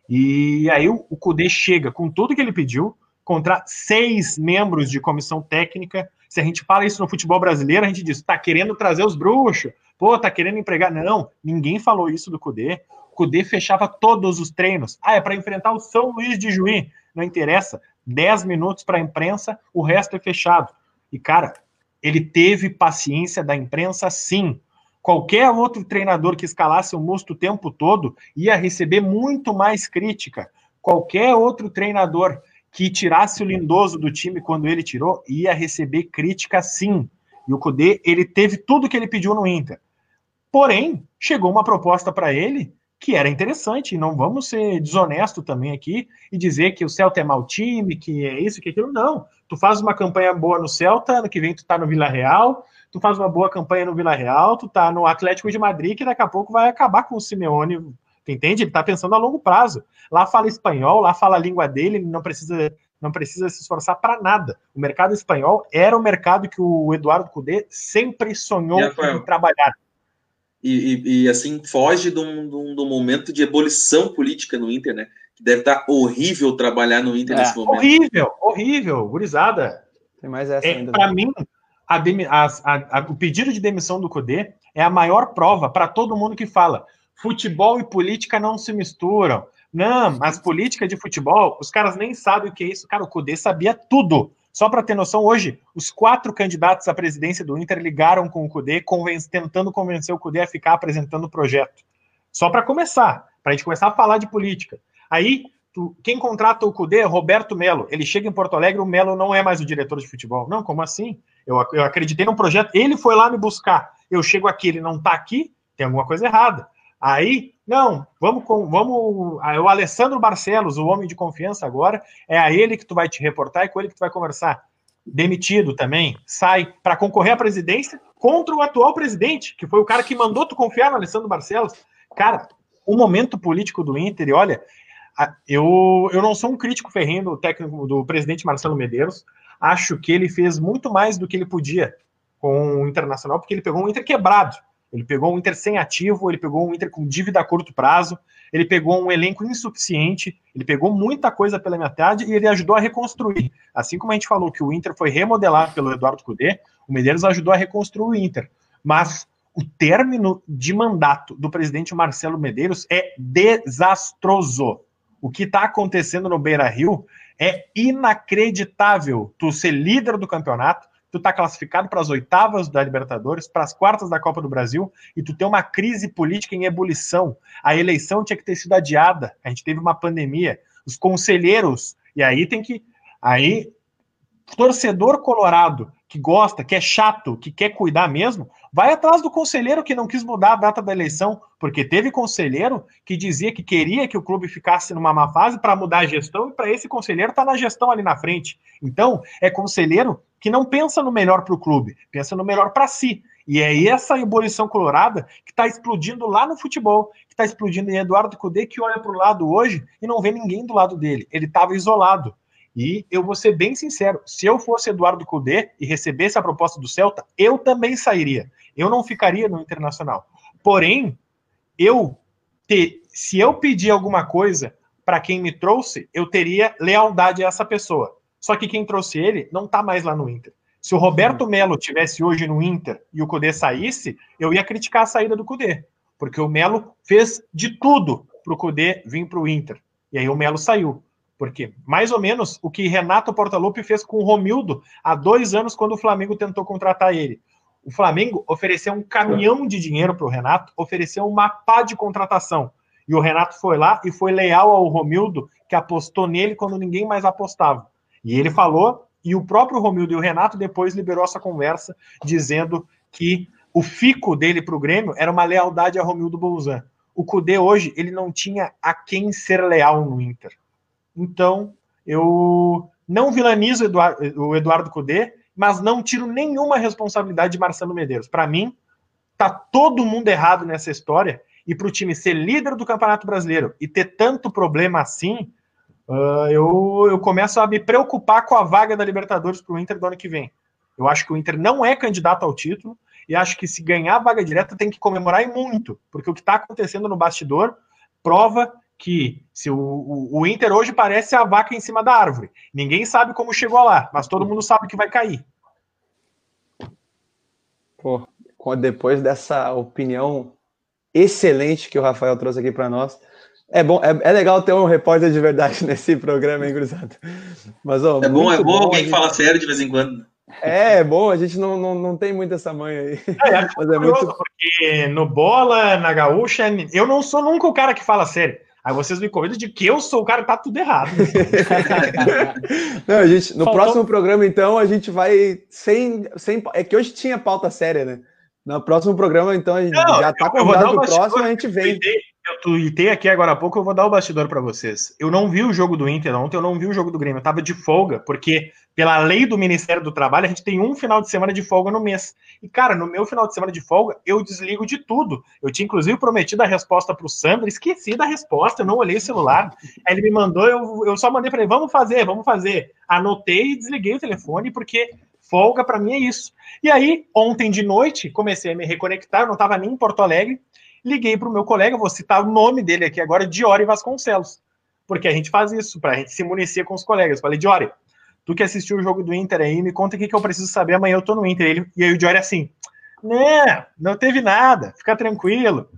E aí o, o Cudê chega com tudo que ele pediu, contra seis membros de comissão técnica. Se a gente fala isso no futebol brasileiro, a gente diz, tá querendo trazer os bruxos, Pô, tá querendo empregar? Não, ninguém falou isso do Cudê. O Cudê fechava todos os treinos. Ah, é para enfrentar o São Luís de Juí. Não interessa. 10 minutos para a imprensa, o resto é fechado. E, cara, ele teve paciência da imprensa, sim. Qualquer outro treinador que escalasse o Musto o tempo todo ia receber muito mais crítica. Qualquer outro treinador que tirasse o Lindoso do time quando ele tirou ia receber crítica, sim. E o Cudê, ele teve tudo que ele pediu no Inter. Porém, chegou uma proposta para ele que era interessante, e não vamos ser desonesto também aqui e dizer que o Celta é mau time, que é isso, que é aquilo, não. Tu faz uma campanha boa no Celta, ano que vem tu tá no Vila Real, tu faz uma boa campanha no Vila Real, tu tá no Atlético de Madrid, que daqui a pouco vai acabar com o Simeone, tu entende? Ele tá pensando a longo prazo. Lá fala espanhol, lá fala a língua dele, ele não precisa não precisa se esforçar para nada. O mercado espanhol era o mercado que o Eduardo Cudê sempre sonhou em trabalhar. E, e, e, assim, foge de um, de, um, de um, momento de ebulição política no Inter, né? Que deve estar horrível trabalhar no Inter é, nesse momento. Horrível, horrível, gurizada. Tem mais essa é, Para mim, a, a, a, o pedido de demissão do Cudê é a maior prova para todo mundo que fala futebol e política não se misturam. Não, mas política de futebol, os caras nem sabem o que é isso. Cara, o Cudê sabia tudo. Só para ter noção, hoje, os quatro candidatos à presidência do Inter ligaram com o Cudê, conven tentando convencer o Cudê a ficar apresentando o projeto. Só para começar, para a gente começar a falar de política. Aí, tu, quem contrata o Cudê é Roberto Melo. Ele chega em Porto Alegre, o Melo não é mais o diretor de futebol. Não, como assim? Eu, eu acreditei num projeto, ele foi lá me buscar. Eu chego aqui, ele não está aqui, tem alguma coisa errada. Aí, não, vamos com, vamos, é o Alessandro Barcelos, o homem de confiança agora, é a ele que tu vai te reportar e com ele que tu vai conversar. Demitido também, sai para concorrer à presidência contra o atual presidente, que foi o cara que mandou tu confiar no Alessandro Barcelos. Cara, o momento político do Inter, e olha, eu, eu não sou um crítico ferrenho do técnico do presidente Marcelo Medeiros, acho que ele fez muito mais do que ele podia com o Internacional, porque ele pegou um Inter quebrado Ele pegou um Inter sem ativo, ele pegou um Inter com dívida a curto prazo, ele pegou um elenco insuficiente, ele pegou muita coisa pela metade e ele ajudou a reconstruir. Assim como a gente falou que o Inter foi remodelado pelo Eduardo Cudê, o Medeiros ajudou a reconstruir o Inter. Mas o término de mandato do presidente Marcelo Medeiros é desastroso. O que está acontecendo no Beira Rio é inacreditável. Tu ser líder do campeonato, tu tá classificado para as oitavas da Libertadores, para as quartas da Copa do Brasil, e tu tem uma crise política em ebulição. A eleição tinha que ter sido adiada. A gente teve uma pandemia. Os conselheiros, e aí tem que. Aí, torcedor colorado que gosta, que é chato, que quer cuidar mesmo, vai atrás do conselheiro que não quis mudar a data da eleição, porque teve conselheiro que dizia que queria que o clube ficasse numa má fase para mudar a gestão, e para esse conselheiro estar tá na gestão ali na frente. Então, é conselheiro que não pensa no melhor para o clube, pensa no melhor para si. E é essa ebulição colorada que está explodindo lá no futebol, que está explodindo em Eduardo Cudê, que olha para o lado hoje e não vê ninguém do lado dele. Ele estava isolado. E eu vou ser bem sincero: se eu fosse Eduardo Cudê e recebesse a proposta do Celta, eu também sairia. Eu não ficaria no Internacional. Porém, eu ter, se eu pedir alguma coisa para quem me trouxe, eu teria lealdade a essa pessoa. Só que quem trouxe ele não está mais lá no Inter. Se o Roberto Melo tivesse hoje no Inter e o Cudê saísse, eu ia criticar a saída do Cudê, porque o Melo fez de tudo para o Cudê vir para o Inter. E aí o Melo saiu. Porque mais ou menos o que Renato Portaluppi fez com o Romildo há dois anos, quando o Flamengo tentou contratar ele. O Flamengo ofereceu um caminhão de dinheiro para o Renato, ofereceu uma pá de contratação. E o Renato foi lá e foi leal ao Romildo, que apostou nele quando ninguém mais apostava. E ele falou, e o próprio Romildo e o Renato depois liberou essa conversa, dizendo que o fico dele para o Grêmio era uma lealdade a Romildo Bolzan. O Cudê hoje, ele não tinha a quem ser leal no Inter. Então, eu não vilanizo o Eduardo Cudê, mas não tiro nenhuma responsabilidade de Marcelo Medeiros. Para mim, tá todo mundo errado nessa história. E para o time ser líder do Campeonato Brasileiro e ter tanto problema assim, uh, eu, eu começo a me preocupar com a vaga da Libertadores para o Inter do ano que vem. Eu acho que o Inter não é candidato ao título e acho que se ganhar a vaga direta tem que comemorar e muito, porque o que está acontecendo no bastidor prova que se o, o, o, Inter hoje parece a vaca em cima da árvore. Ninguém sabe como chegou lá, mas todo mundo sabe que vai cair. Pô, depois dessa opinião excelente que o Rafael trouxe aqui para nós, é bom, é, é, legal ter um repórter de verdade nesse programa, hein, Cruzado? Mas, ó, é bom, é bom, bom alguém gente... que fala sério de vez em quando. É, é bom, a gente não, não, não tem muito essa manha aí. É, Mas é muito... porque no bola, na gaúcha, eu não sou nunca o cara que fala sério. Aí vocês me convidam de que eu sou o cara que tá tudo errado. não, a gente, no Faltou... próximo programa, então, a gente vai sem, sem. É que hoje tinha pauta séria, né? No próximo programa, então, a gente não, já tá convidado pro próximo, a gente vem. Eu tuitei aqui agora há pouco, eu vou dar o bastidor para vocês. Eu não vi o jogo do Inter ontem, eu não vi o jogo do Grêmio. Eu tava de folga, porque pela lei do Ministério do Trabalho, a gente tem um final de semana de folga no mês. E, cara, no meu final de semana de folga, eu desligo de tudo. Eu tinha, inclusive, prometido a resposta pro Sandro, esqueci da resposta, eu não olhei o celular. Aí ele me mandou, eu, eu só mandei para ele, vamos fazer, vamos fazer. Anotei e desliguei o telefone, porque folga para mim é isso. E aí, ontem de noite, comecei a me reconectar, eu não estava nem em Porto Alegre, liguei para o meu colega, vou citar o nome dele aqui agora, Diori Vasconcelos, porque a gente faz isso, para a gente se municiar com os colegas. Falei, Diori, tu que assistiu o jogo do Inter aí, me conta o que, que eu preciso saber, amanhã eu tô no Inter. Ele, e aí o Diori assim, né, não teve nada, fica tranquilo.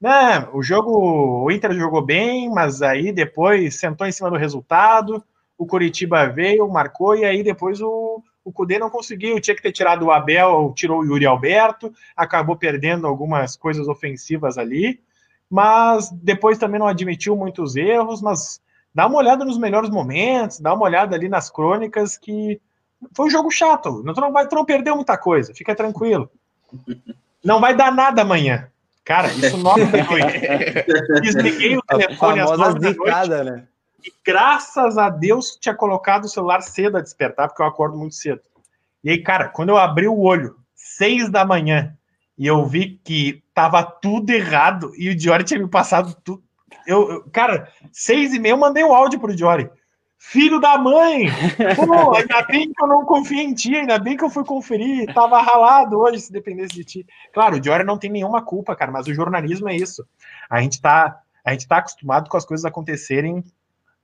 Não, o jogo, o Inter jogou bem, mas aí depois sentou em cima do resultado, o Curitiba veio, marcou, e aí depois o, o Cudê não conseguiu, tinha que ter tirado o Abel, tirou o Yuri Alberto, acabou perdendo algumas coisas ofensivas ali, mas depois também não admitiu muitos erros, mas dá uma olhada nos melhores momentos, dá uma olhada ali nas crônicas que foi um jogo chato, não, tu, não vai, tu não perdeu muita coisa, fica tranquilo. Não vai dar nada amanhã. Cara, isso nove da noite. Desliguei o telefone às nove da noite. Né? E graças a Deus tinha colocado o celular cedo a despertar, porque eu acordo muito cedo. E aí, cara, quando eu abri o olho, seis da manhã, e eu vi que tava tudo errado, e o Diori tinha me passado tudo. Eu, eu, cara, seis e meia eu mandei um áudio pro Diori. Filho da mãe! Pô, ainda bem que eu não confiei em ti, ainda bem que eu fui conferir, tava ralado hoje se dependesse de ti. Claro, o Diori não tem nenhuma culpa, cara, mas o jornalismo é isso. A gente tá, a gente tá acostumado com as coisas acontecerem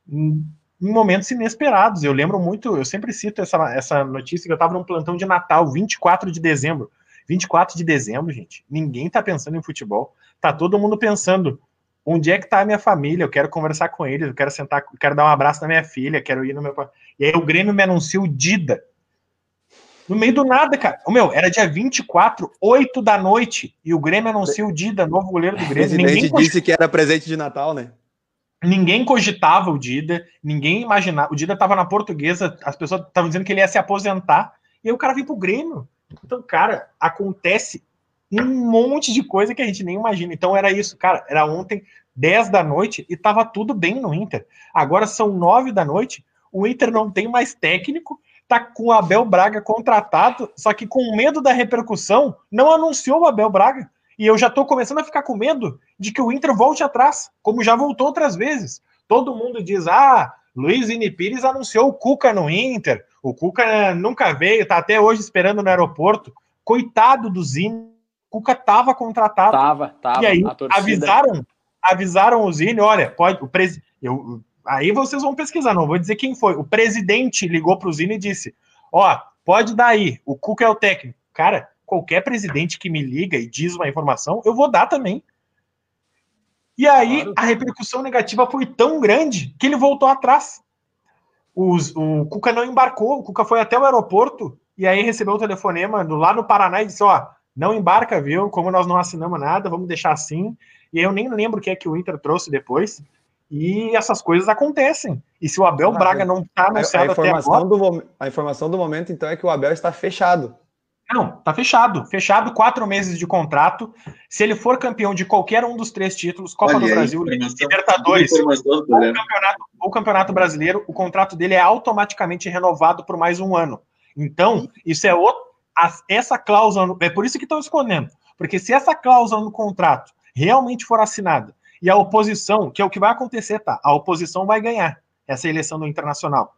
em, momentos inesperados. Eu lembro muito, eu sempre cito essa, essa notícia que eu tava num plantão de Natal, 24 de dezembro. 24 de dezembro, gente, ninguém tá pensando em futebol. Tá todo mundo pensando onde é que tá a minha família? Eu quero conversar com eles, eu quero sentar, eu quero dar um abraço na minha filha, quero ir no meu. E aí o Grêmio me anuncia o Dida. No meio do nada, cara. O meu, era dia 24, 8 da noite, e o Grêmio anuncia o Dida, novo goleiro do Grêmio. O presidente Ninguém disse que era presente de Natal, né? Ninguém cogitava o Dida, ninguém imaginava. O Dida estava na portuguesa, as pessoas estavam dizendo que ele ia se aposentar, e aí o cara veio pro Grêmio. Então, cara, acontece um monte de coisa que a gente nem imagina. Então era isso, cara. Era ontem, 10 da noite, e tava tudo bem no Inter. Agora são 9 da noite, o Inter não tem mais técnico, tá com o Abel Braga contratado, só que com medo da repercussão, não anunciou o Abel Braga. E eu já tô começando a ficar com medo de que o Inter volte atrás, como já voltou outras vezes. Todo mundo diz: ah, Luiz Vini Pires anunciou o Cuca no Inter, o Cuca nunca veio, tá até hoje esperando no aeroporto. Coitado do Zini, Cuca estava contratado. Tava, tava. E aí avisaram, avisaram o Zini, olha, pode, o pres, eu, aí vocês vão pesquisar, não vou dizer quem foi. O presidente ligou para o Zini e disse, ó, pode dar aí, o Cuca é o técnico. Cara, qualquer presidente que me liga e diz uma informação, eu vou dar também. E aí claro. a repercussão negativa foi tão grande que ele voltou atrás. Os, o Cuca não embarcou, o Cuca foi até o aeroporto e aí recebeu o telefonema lá no Paraná e disse: Ó, não embarca, viu? Como nós não assinamos nada, vamos deixar assim. E eu nem lembro o que é que o Inter trouxe depois. E essas coisas acontecem. E se o Abel Braga não está anunciado a, a informação até agora... Do, a informação do momento, então, é que o Abel está fechado. Não, tá fechado. Fechado, quatro meses de contrato. Se ele for campeão de qualquer um dos três títulos, Copa Olha do Brasil, Libertadores ou campeonato, ou campeonato Brasileiro, o contrato dele é automaticamente renovado por mais um ano. Então, isso é outro essa cláusula, é por isso que estão escondendo, porque se essa cláusula no contrato realmente for assinada e a oposição, que é o que vai acontecer, tá? A oposição vai ganhar essa eleição do internacional.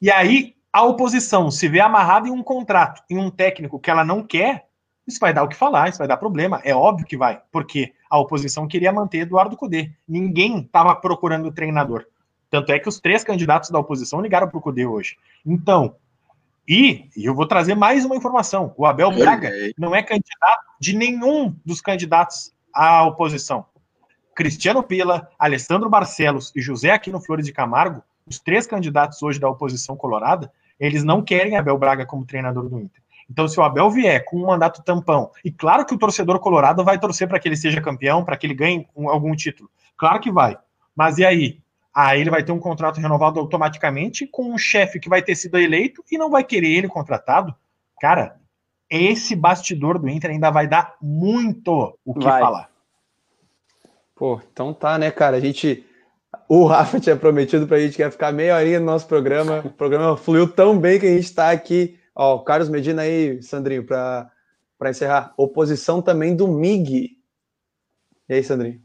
E aí a oposição se vê amarrada em um contrato, em um técnico que ela não quer, isso vai dar o que falar, isso vai dar problema. É óbvio que vai, porque a oposição queria manter Eduardo Cudê. Ninguém estava procurando o treinador. Tanto é que os três candidatos da oposição ligaram para o Cudê hoje. Então, e, e, eu vou trazer mais uma informação: o Abel Braga não é candidato de nenhum dos candidatos à oposição. Cristiano Pila, Alessandro Barcelos e José Aquino Flores de Camargo, os três candidatos hoje da oposição colorada, eles não querem Abel Braga como treinador do Inter. Então, se o Abel vier com um mandato tampão, e claro que o torcedor colorado vai torcer para que ele seja campeão, para que ele ganhe algum título. Claro que vai. Mas e aí? Aí ele vai ter um contrato renovado automaticamente com um chefe que vai ter sido eleito e não vai querer ele contratado. Cara, esse bastidor do Inter ainda vai dar muito o que vai. falar. Pô, então tá, né, cara? A gente. O Rafa tinha prometido pra gente que ia ficar meia horinha no nosso programa. O programa fluiu tão bem que a gente tá aqui. Ó, Carlos Medina aí, Sandrinho, para encerrar. Oposição também do MIG. E aí, Sandrinho?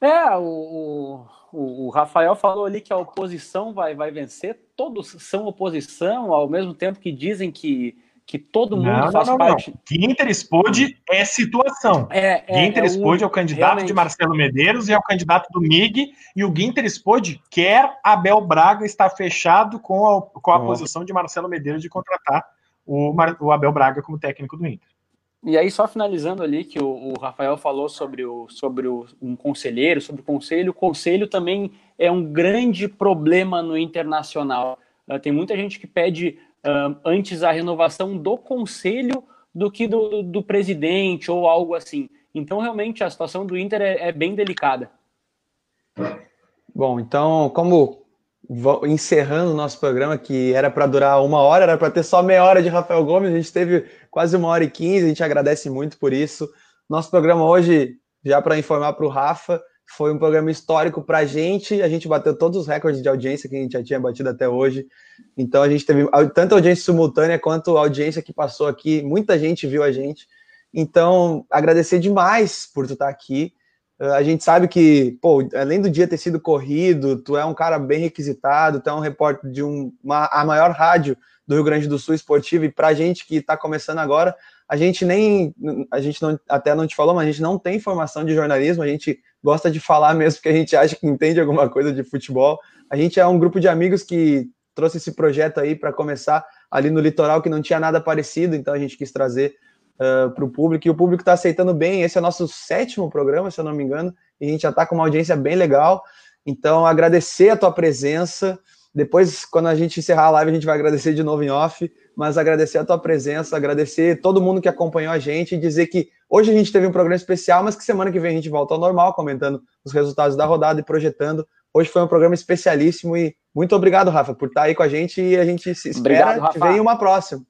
É, o, o, o, Rafael falou ali que a oposição vai, vai vencer, todos são oposição, ao mesmo tempo que dizem que, que todo mundo não, faz não, não, parte. Ginter Expode é situação. É, é, Ginter é, Expode é o candidato realmente. de Marcelo Medeiros e é o candidato do MIG, e o Ginter Expode quer Abel Braga estar fechado com a, com a posição de Marcelo Medeiros de contratar o, o Abel Braga como técnico do Inter. E aí, só finalizando ali, que o, o, Rafael falou sobre, o, sobre o, um conselheiro, sobre o conselho. O conselho também é um grande problema no internacional. Uh, tem muita gente que pede antes a renovação do conselho do que do, do, do, presidente ou algo assim. Então, realmente, a situação do Inter é, é bem delicada. Bom, então, como encerrando o nosso programa, que era para durar uma hora, era para ter só meia hora de Rafael Gomes, a gente teve quase uma hora e quinze, a gente agradece muito por isso. Nosso programa hoje, já para informar para o Rafa, foi um programa histórico para a gente, a gente bateu todos os recordes de audiência que a gente já tinha batido até hoje, então a gente teve tanto audiência simultânea quanto audiência que passou aqui, muita gente viu a gente, então agradecer demais por tu estar aqui, Uh, a gente sabe que, pô, além do dia ter sido corrido, tu é um cara bem requisitado, tu é um repórter de um, uma, a maior rádio do Rio Grande do Sul esportiva, e pra gente que está começando agora, a gente nem, a gente não, até não te falou, mas a gente não tem formação de jornalismo, a gente gosta de falar mesmo porque a gente acha que entende alguma coisa de futebol. A gente é um grupo de amigos que trouxe esse projeto aí para começar ali no litoral que não tinha nada parecido, então a gente quis trazer uh, para o público e o público está aceitando bem. Esse é o nosso sétimo programa, se eu não me engano, e a gente já está com uma audiência bem legal. Então, agradecer a tua presença. Depois, quando a gente encerrar a live, a gente vai agradecer de novo em off mas agradecer a tua presença, agradecer todo mundo que acompanhou a gente e dizer que hoje a gente teve um programa especial, mas que semana que vem a gente volta ao normal, comentando os resultados da rodada e projetando. Hoje foi um programa especialíssimo e muito obrigado, Rafa, por estar aí com a gente e a gente se espera obrigado, te ver em uma próxima.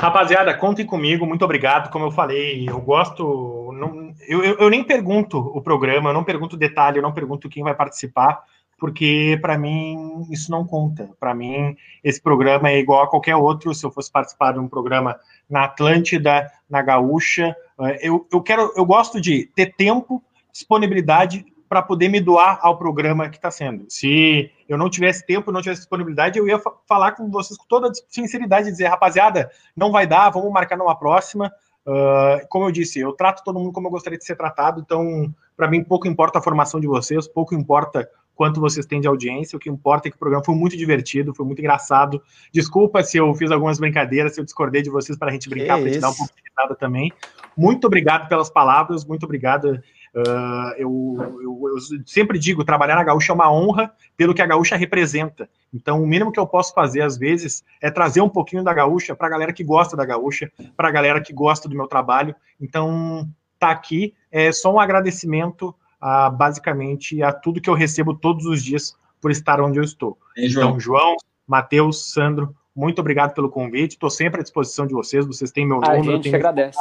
Rapaziada, contem comigo, muito obrigado. Como eu falei, eu gosto. Não, eu, eu, eu nem pergunto o programa, eu não pergunto detalhe, eu não pergunto quem vai participar porque para mim isso não conta. Para mim, esse programa é igual a qualquer outro. Se eu fosse participar de um programa na Atlântida, na Gaúcha, eh, eu, eu quero, eu gosto de ter tempo, disponibilidade para poder me doar ao programa que está sendo. Se eu não tivesse tempo, não tivesse disponibilidade, eu ia falar com vocês com toda sinceridade, dizer, rapaziada, não vai dar, vamos marcar numa próxima. Uh, como eu disse, eu trato todo mundo como eu gostaria de ser tratado, então, para mim, pouco importa a formação de vocês, pouco importa quanto vocês têm de audiência. O que importa é que o programa foi muito divertido, foi muito engraçado. Desculpa se eu fiz algumas brincadeiras, se eu discordei de vocês para a gente brincar, para te dar um pouco de risada também. Muito obrigado pelas palavras, muito obrigado. Uh, eu, eu, eu, sempre digo, trabalhar na Gaúcha é uma honra pelo que a Gaúcha representa. Então, o mínimo que eu posso fazer, às vezes, é trazer um pouquinho da Gaúcha para a galera que gosta da Gaúcha, para a galera que gosta do meu trabalho. Então, tá aqui é só um agradecimento a, basicamente a tudo que eu recebo todos os dias por estar onde eu estou. João. Então, João, Matheus, Sandro, muito obrigado pelo convite. Estou sempre à disposição de vocês. Vocês têm meu número. A gente agradece.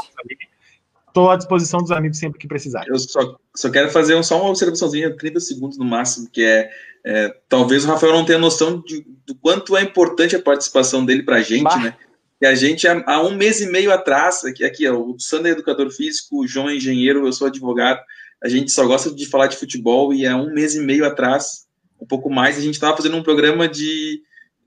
Estou à disposição dos amigos sempre que precisarem. Eu só, só quero fazer um, só uma observaçãozinha, 30 segundos no máximo, que é, é talvez o Rafael não tenha noção de, do quanto é importante a participação dele para a gente, bah. né? E a gente, há, há, um mês e meio atrás, aqui, aqui ó, o Sandro é educador físico, o João é engenheiro, eu sou advogado, a gente só gosta de falar de futebol e há um mês e meio atrás, um pouco mais, a gente estava fazendo um programa de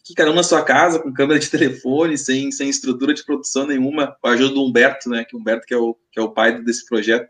que cada um na sua casa, com câmera de telefone, sem, sem estrutura de produção nenhuma, com a ajuda do Humberto, né? Que Humberto que é o, que é o pai desse projeto.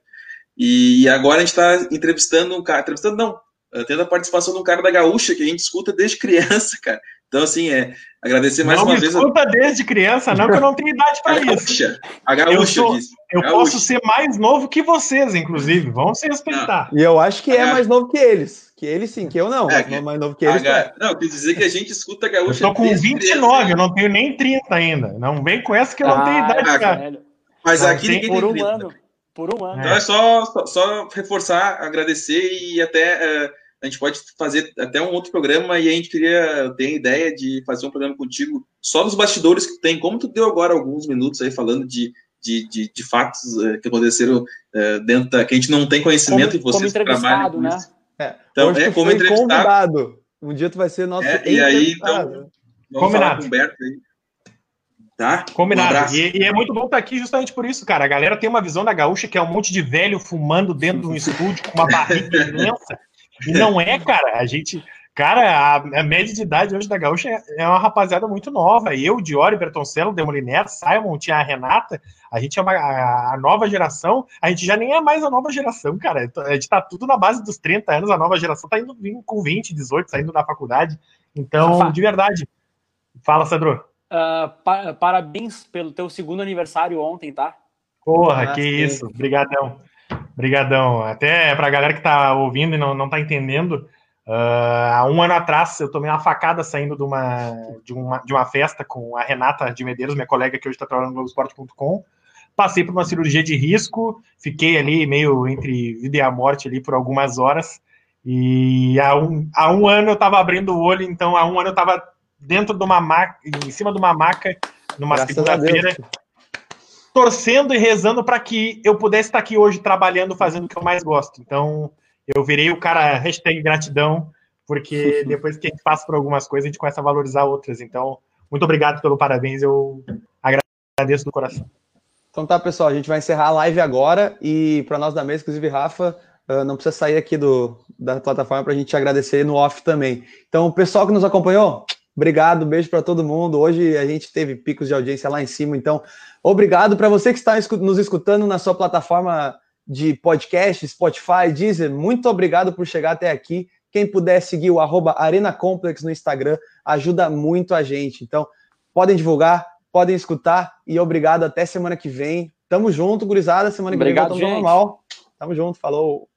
E agora a gente está entrevistando um cara, entrevistando não, tendo a participação de um cara da Gaúcha que a gente escuta desde criança, cara. Então, assim, é agradecer mais não uma vez. Não escuta desde criança, não, que eu não tenho idade para isso. A gaúcha, eu, sou, eu posso ser mais novo que vocês, inclusive. Vamos se respeitar. Não. E eu acho que é mais novo que eles. Que eles sim, que eu não. É, mais novo que eles. Ga... Não, quer dizer que a gente escuta a gaúcha. Eu tô com 29, criança. eu não tenho nem 30 ainda. Não vem com essa que eu não tenho ah, idade, cara. Mas não, aqui ninguém por tem um 30. ano. Por um ano. Então é só, só, só reforçar, agradecer e até. Uh, a gente pode fazer até um outro programa e a gente queria ter a ideia de fazer um programa contigo só dos bastidores que tem, como tu deu agora alguns minutos aí falando de, de, de, de fatos uh, que aconteceram uh, dentro da que a gente não tem conhecimento como, e vocês como trabalham né? É, então é como entrevistado. Convidado. Um dia tu vai ser nosso é, e aí então Combinado. Aí. Tá? Combinado. Um e, e, é muito bom estar aqui justamente por isso, cara. A galera tem uma visão da gaúcha que é um monte de velho fumando dentro de um estúdio com uma barriga imensa. E não é, cara. A gente. Cara, a, a, média de idade hoje da Gaúcha é, é uma rapaziada muito nova. Eu, Diori, Bertoncello, Demoliner, Simon, tinha a Renata. A gente é uma, a, a, nova geração. A gente já nem é mais a nova geração, cara. A gente tá tudo na base dos 30 anos. A nova geração tá indo com 20, 18, saindo da faculdade. Então, de verdade. Fala, Sandro. Uh, pa parabéns pelo teu segundo aniversário ontem, tá? Porra, ah, que sim. isso. Obrigadão. Obrigadão. Até para a galera que está ouvindo e não, não tá entendendo, uh, há um ano atrás eu tomei uma facada saindo de uma, de uma, de uma festa com a Renata de Medeiros, minha colega que hoje está trabalhando no Globoesporte.com. Passei por uma cirurgia de risco, fiquei ali meio entre vida e a morte ali por algumas horas. E há um, há um ano eu estava abrindo o olho, então há um ano eu estava dentro de uma maca, em cima de uma maca, numa segunda-feira torcendo e rezando para que eu pudesse estar aqui hoje trabalhando, fazendo o que eu mais gosto. Então, eu virei o cara, hashtag gratidão, porque depois que a gente passa por algumas coisas, a gente começa a valorizar outras. Então, muito obrigado pelo parabéns, eu agradeço do coração. Então tá, pessoal, a gente vai encerrar a live agora e para nós da mesa, inclusive, Rafa, Uh, não precisa sair aqui do, da plataforma para a gente agradecer no off também. Então, o pessoal que nos acompanhou, obrigado, beijo para todo mundo. Hoje a gente teve picos de audiência lá em cima, então obrigado para você que está nos escutando na sua plataforma de podcast, Spotify, Deezer. Muito obrigado por chegar até aqui. Quem puder seguir o arroba Arena Complex no Instagram ajuda muito a gente. Então, podem divulgar, podem escutar e obrigado. Até semana que vem. Tamo junto, gurizada. Semana que Obrigado, vem voltamos normal. Tamo junto, falou.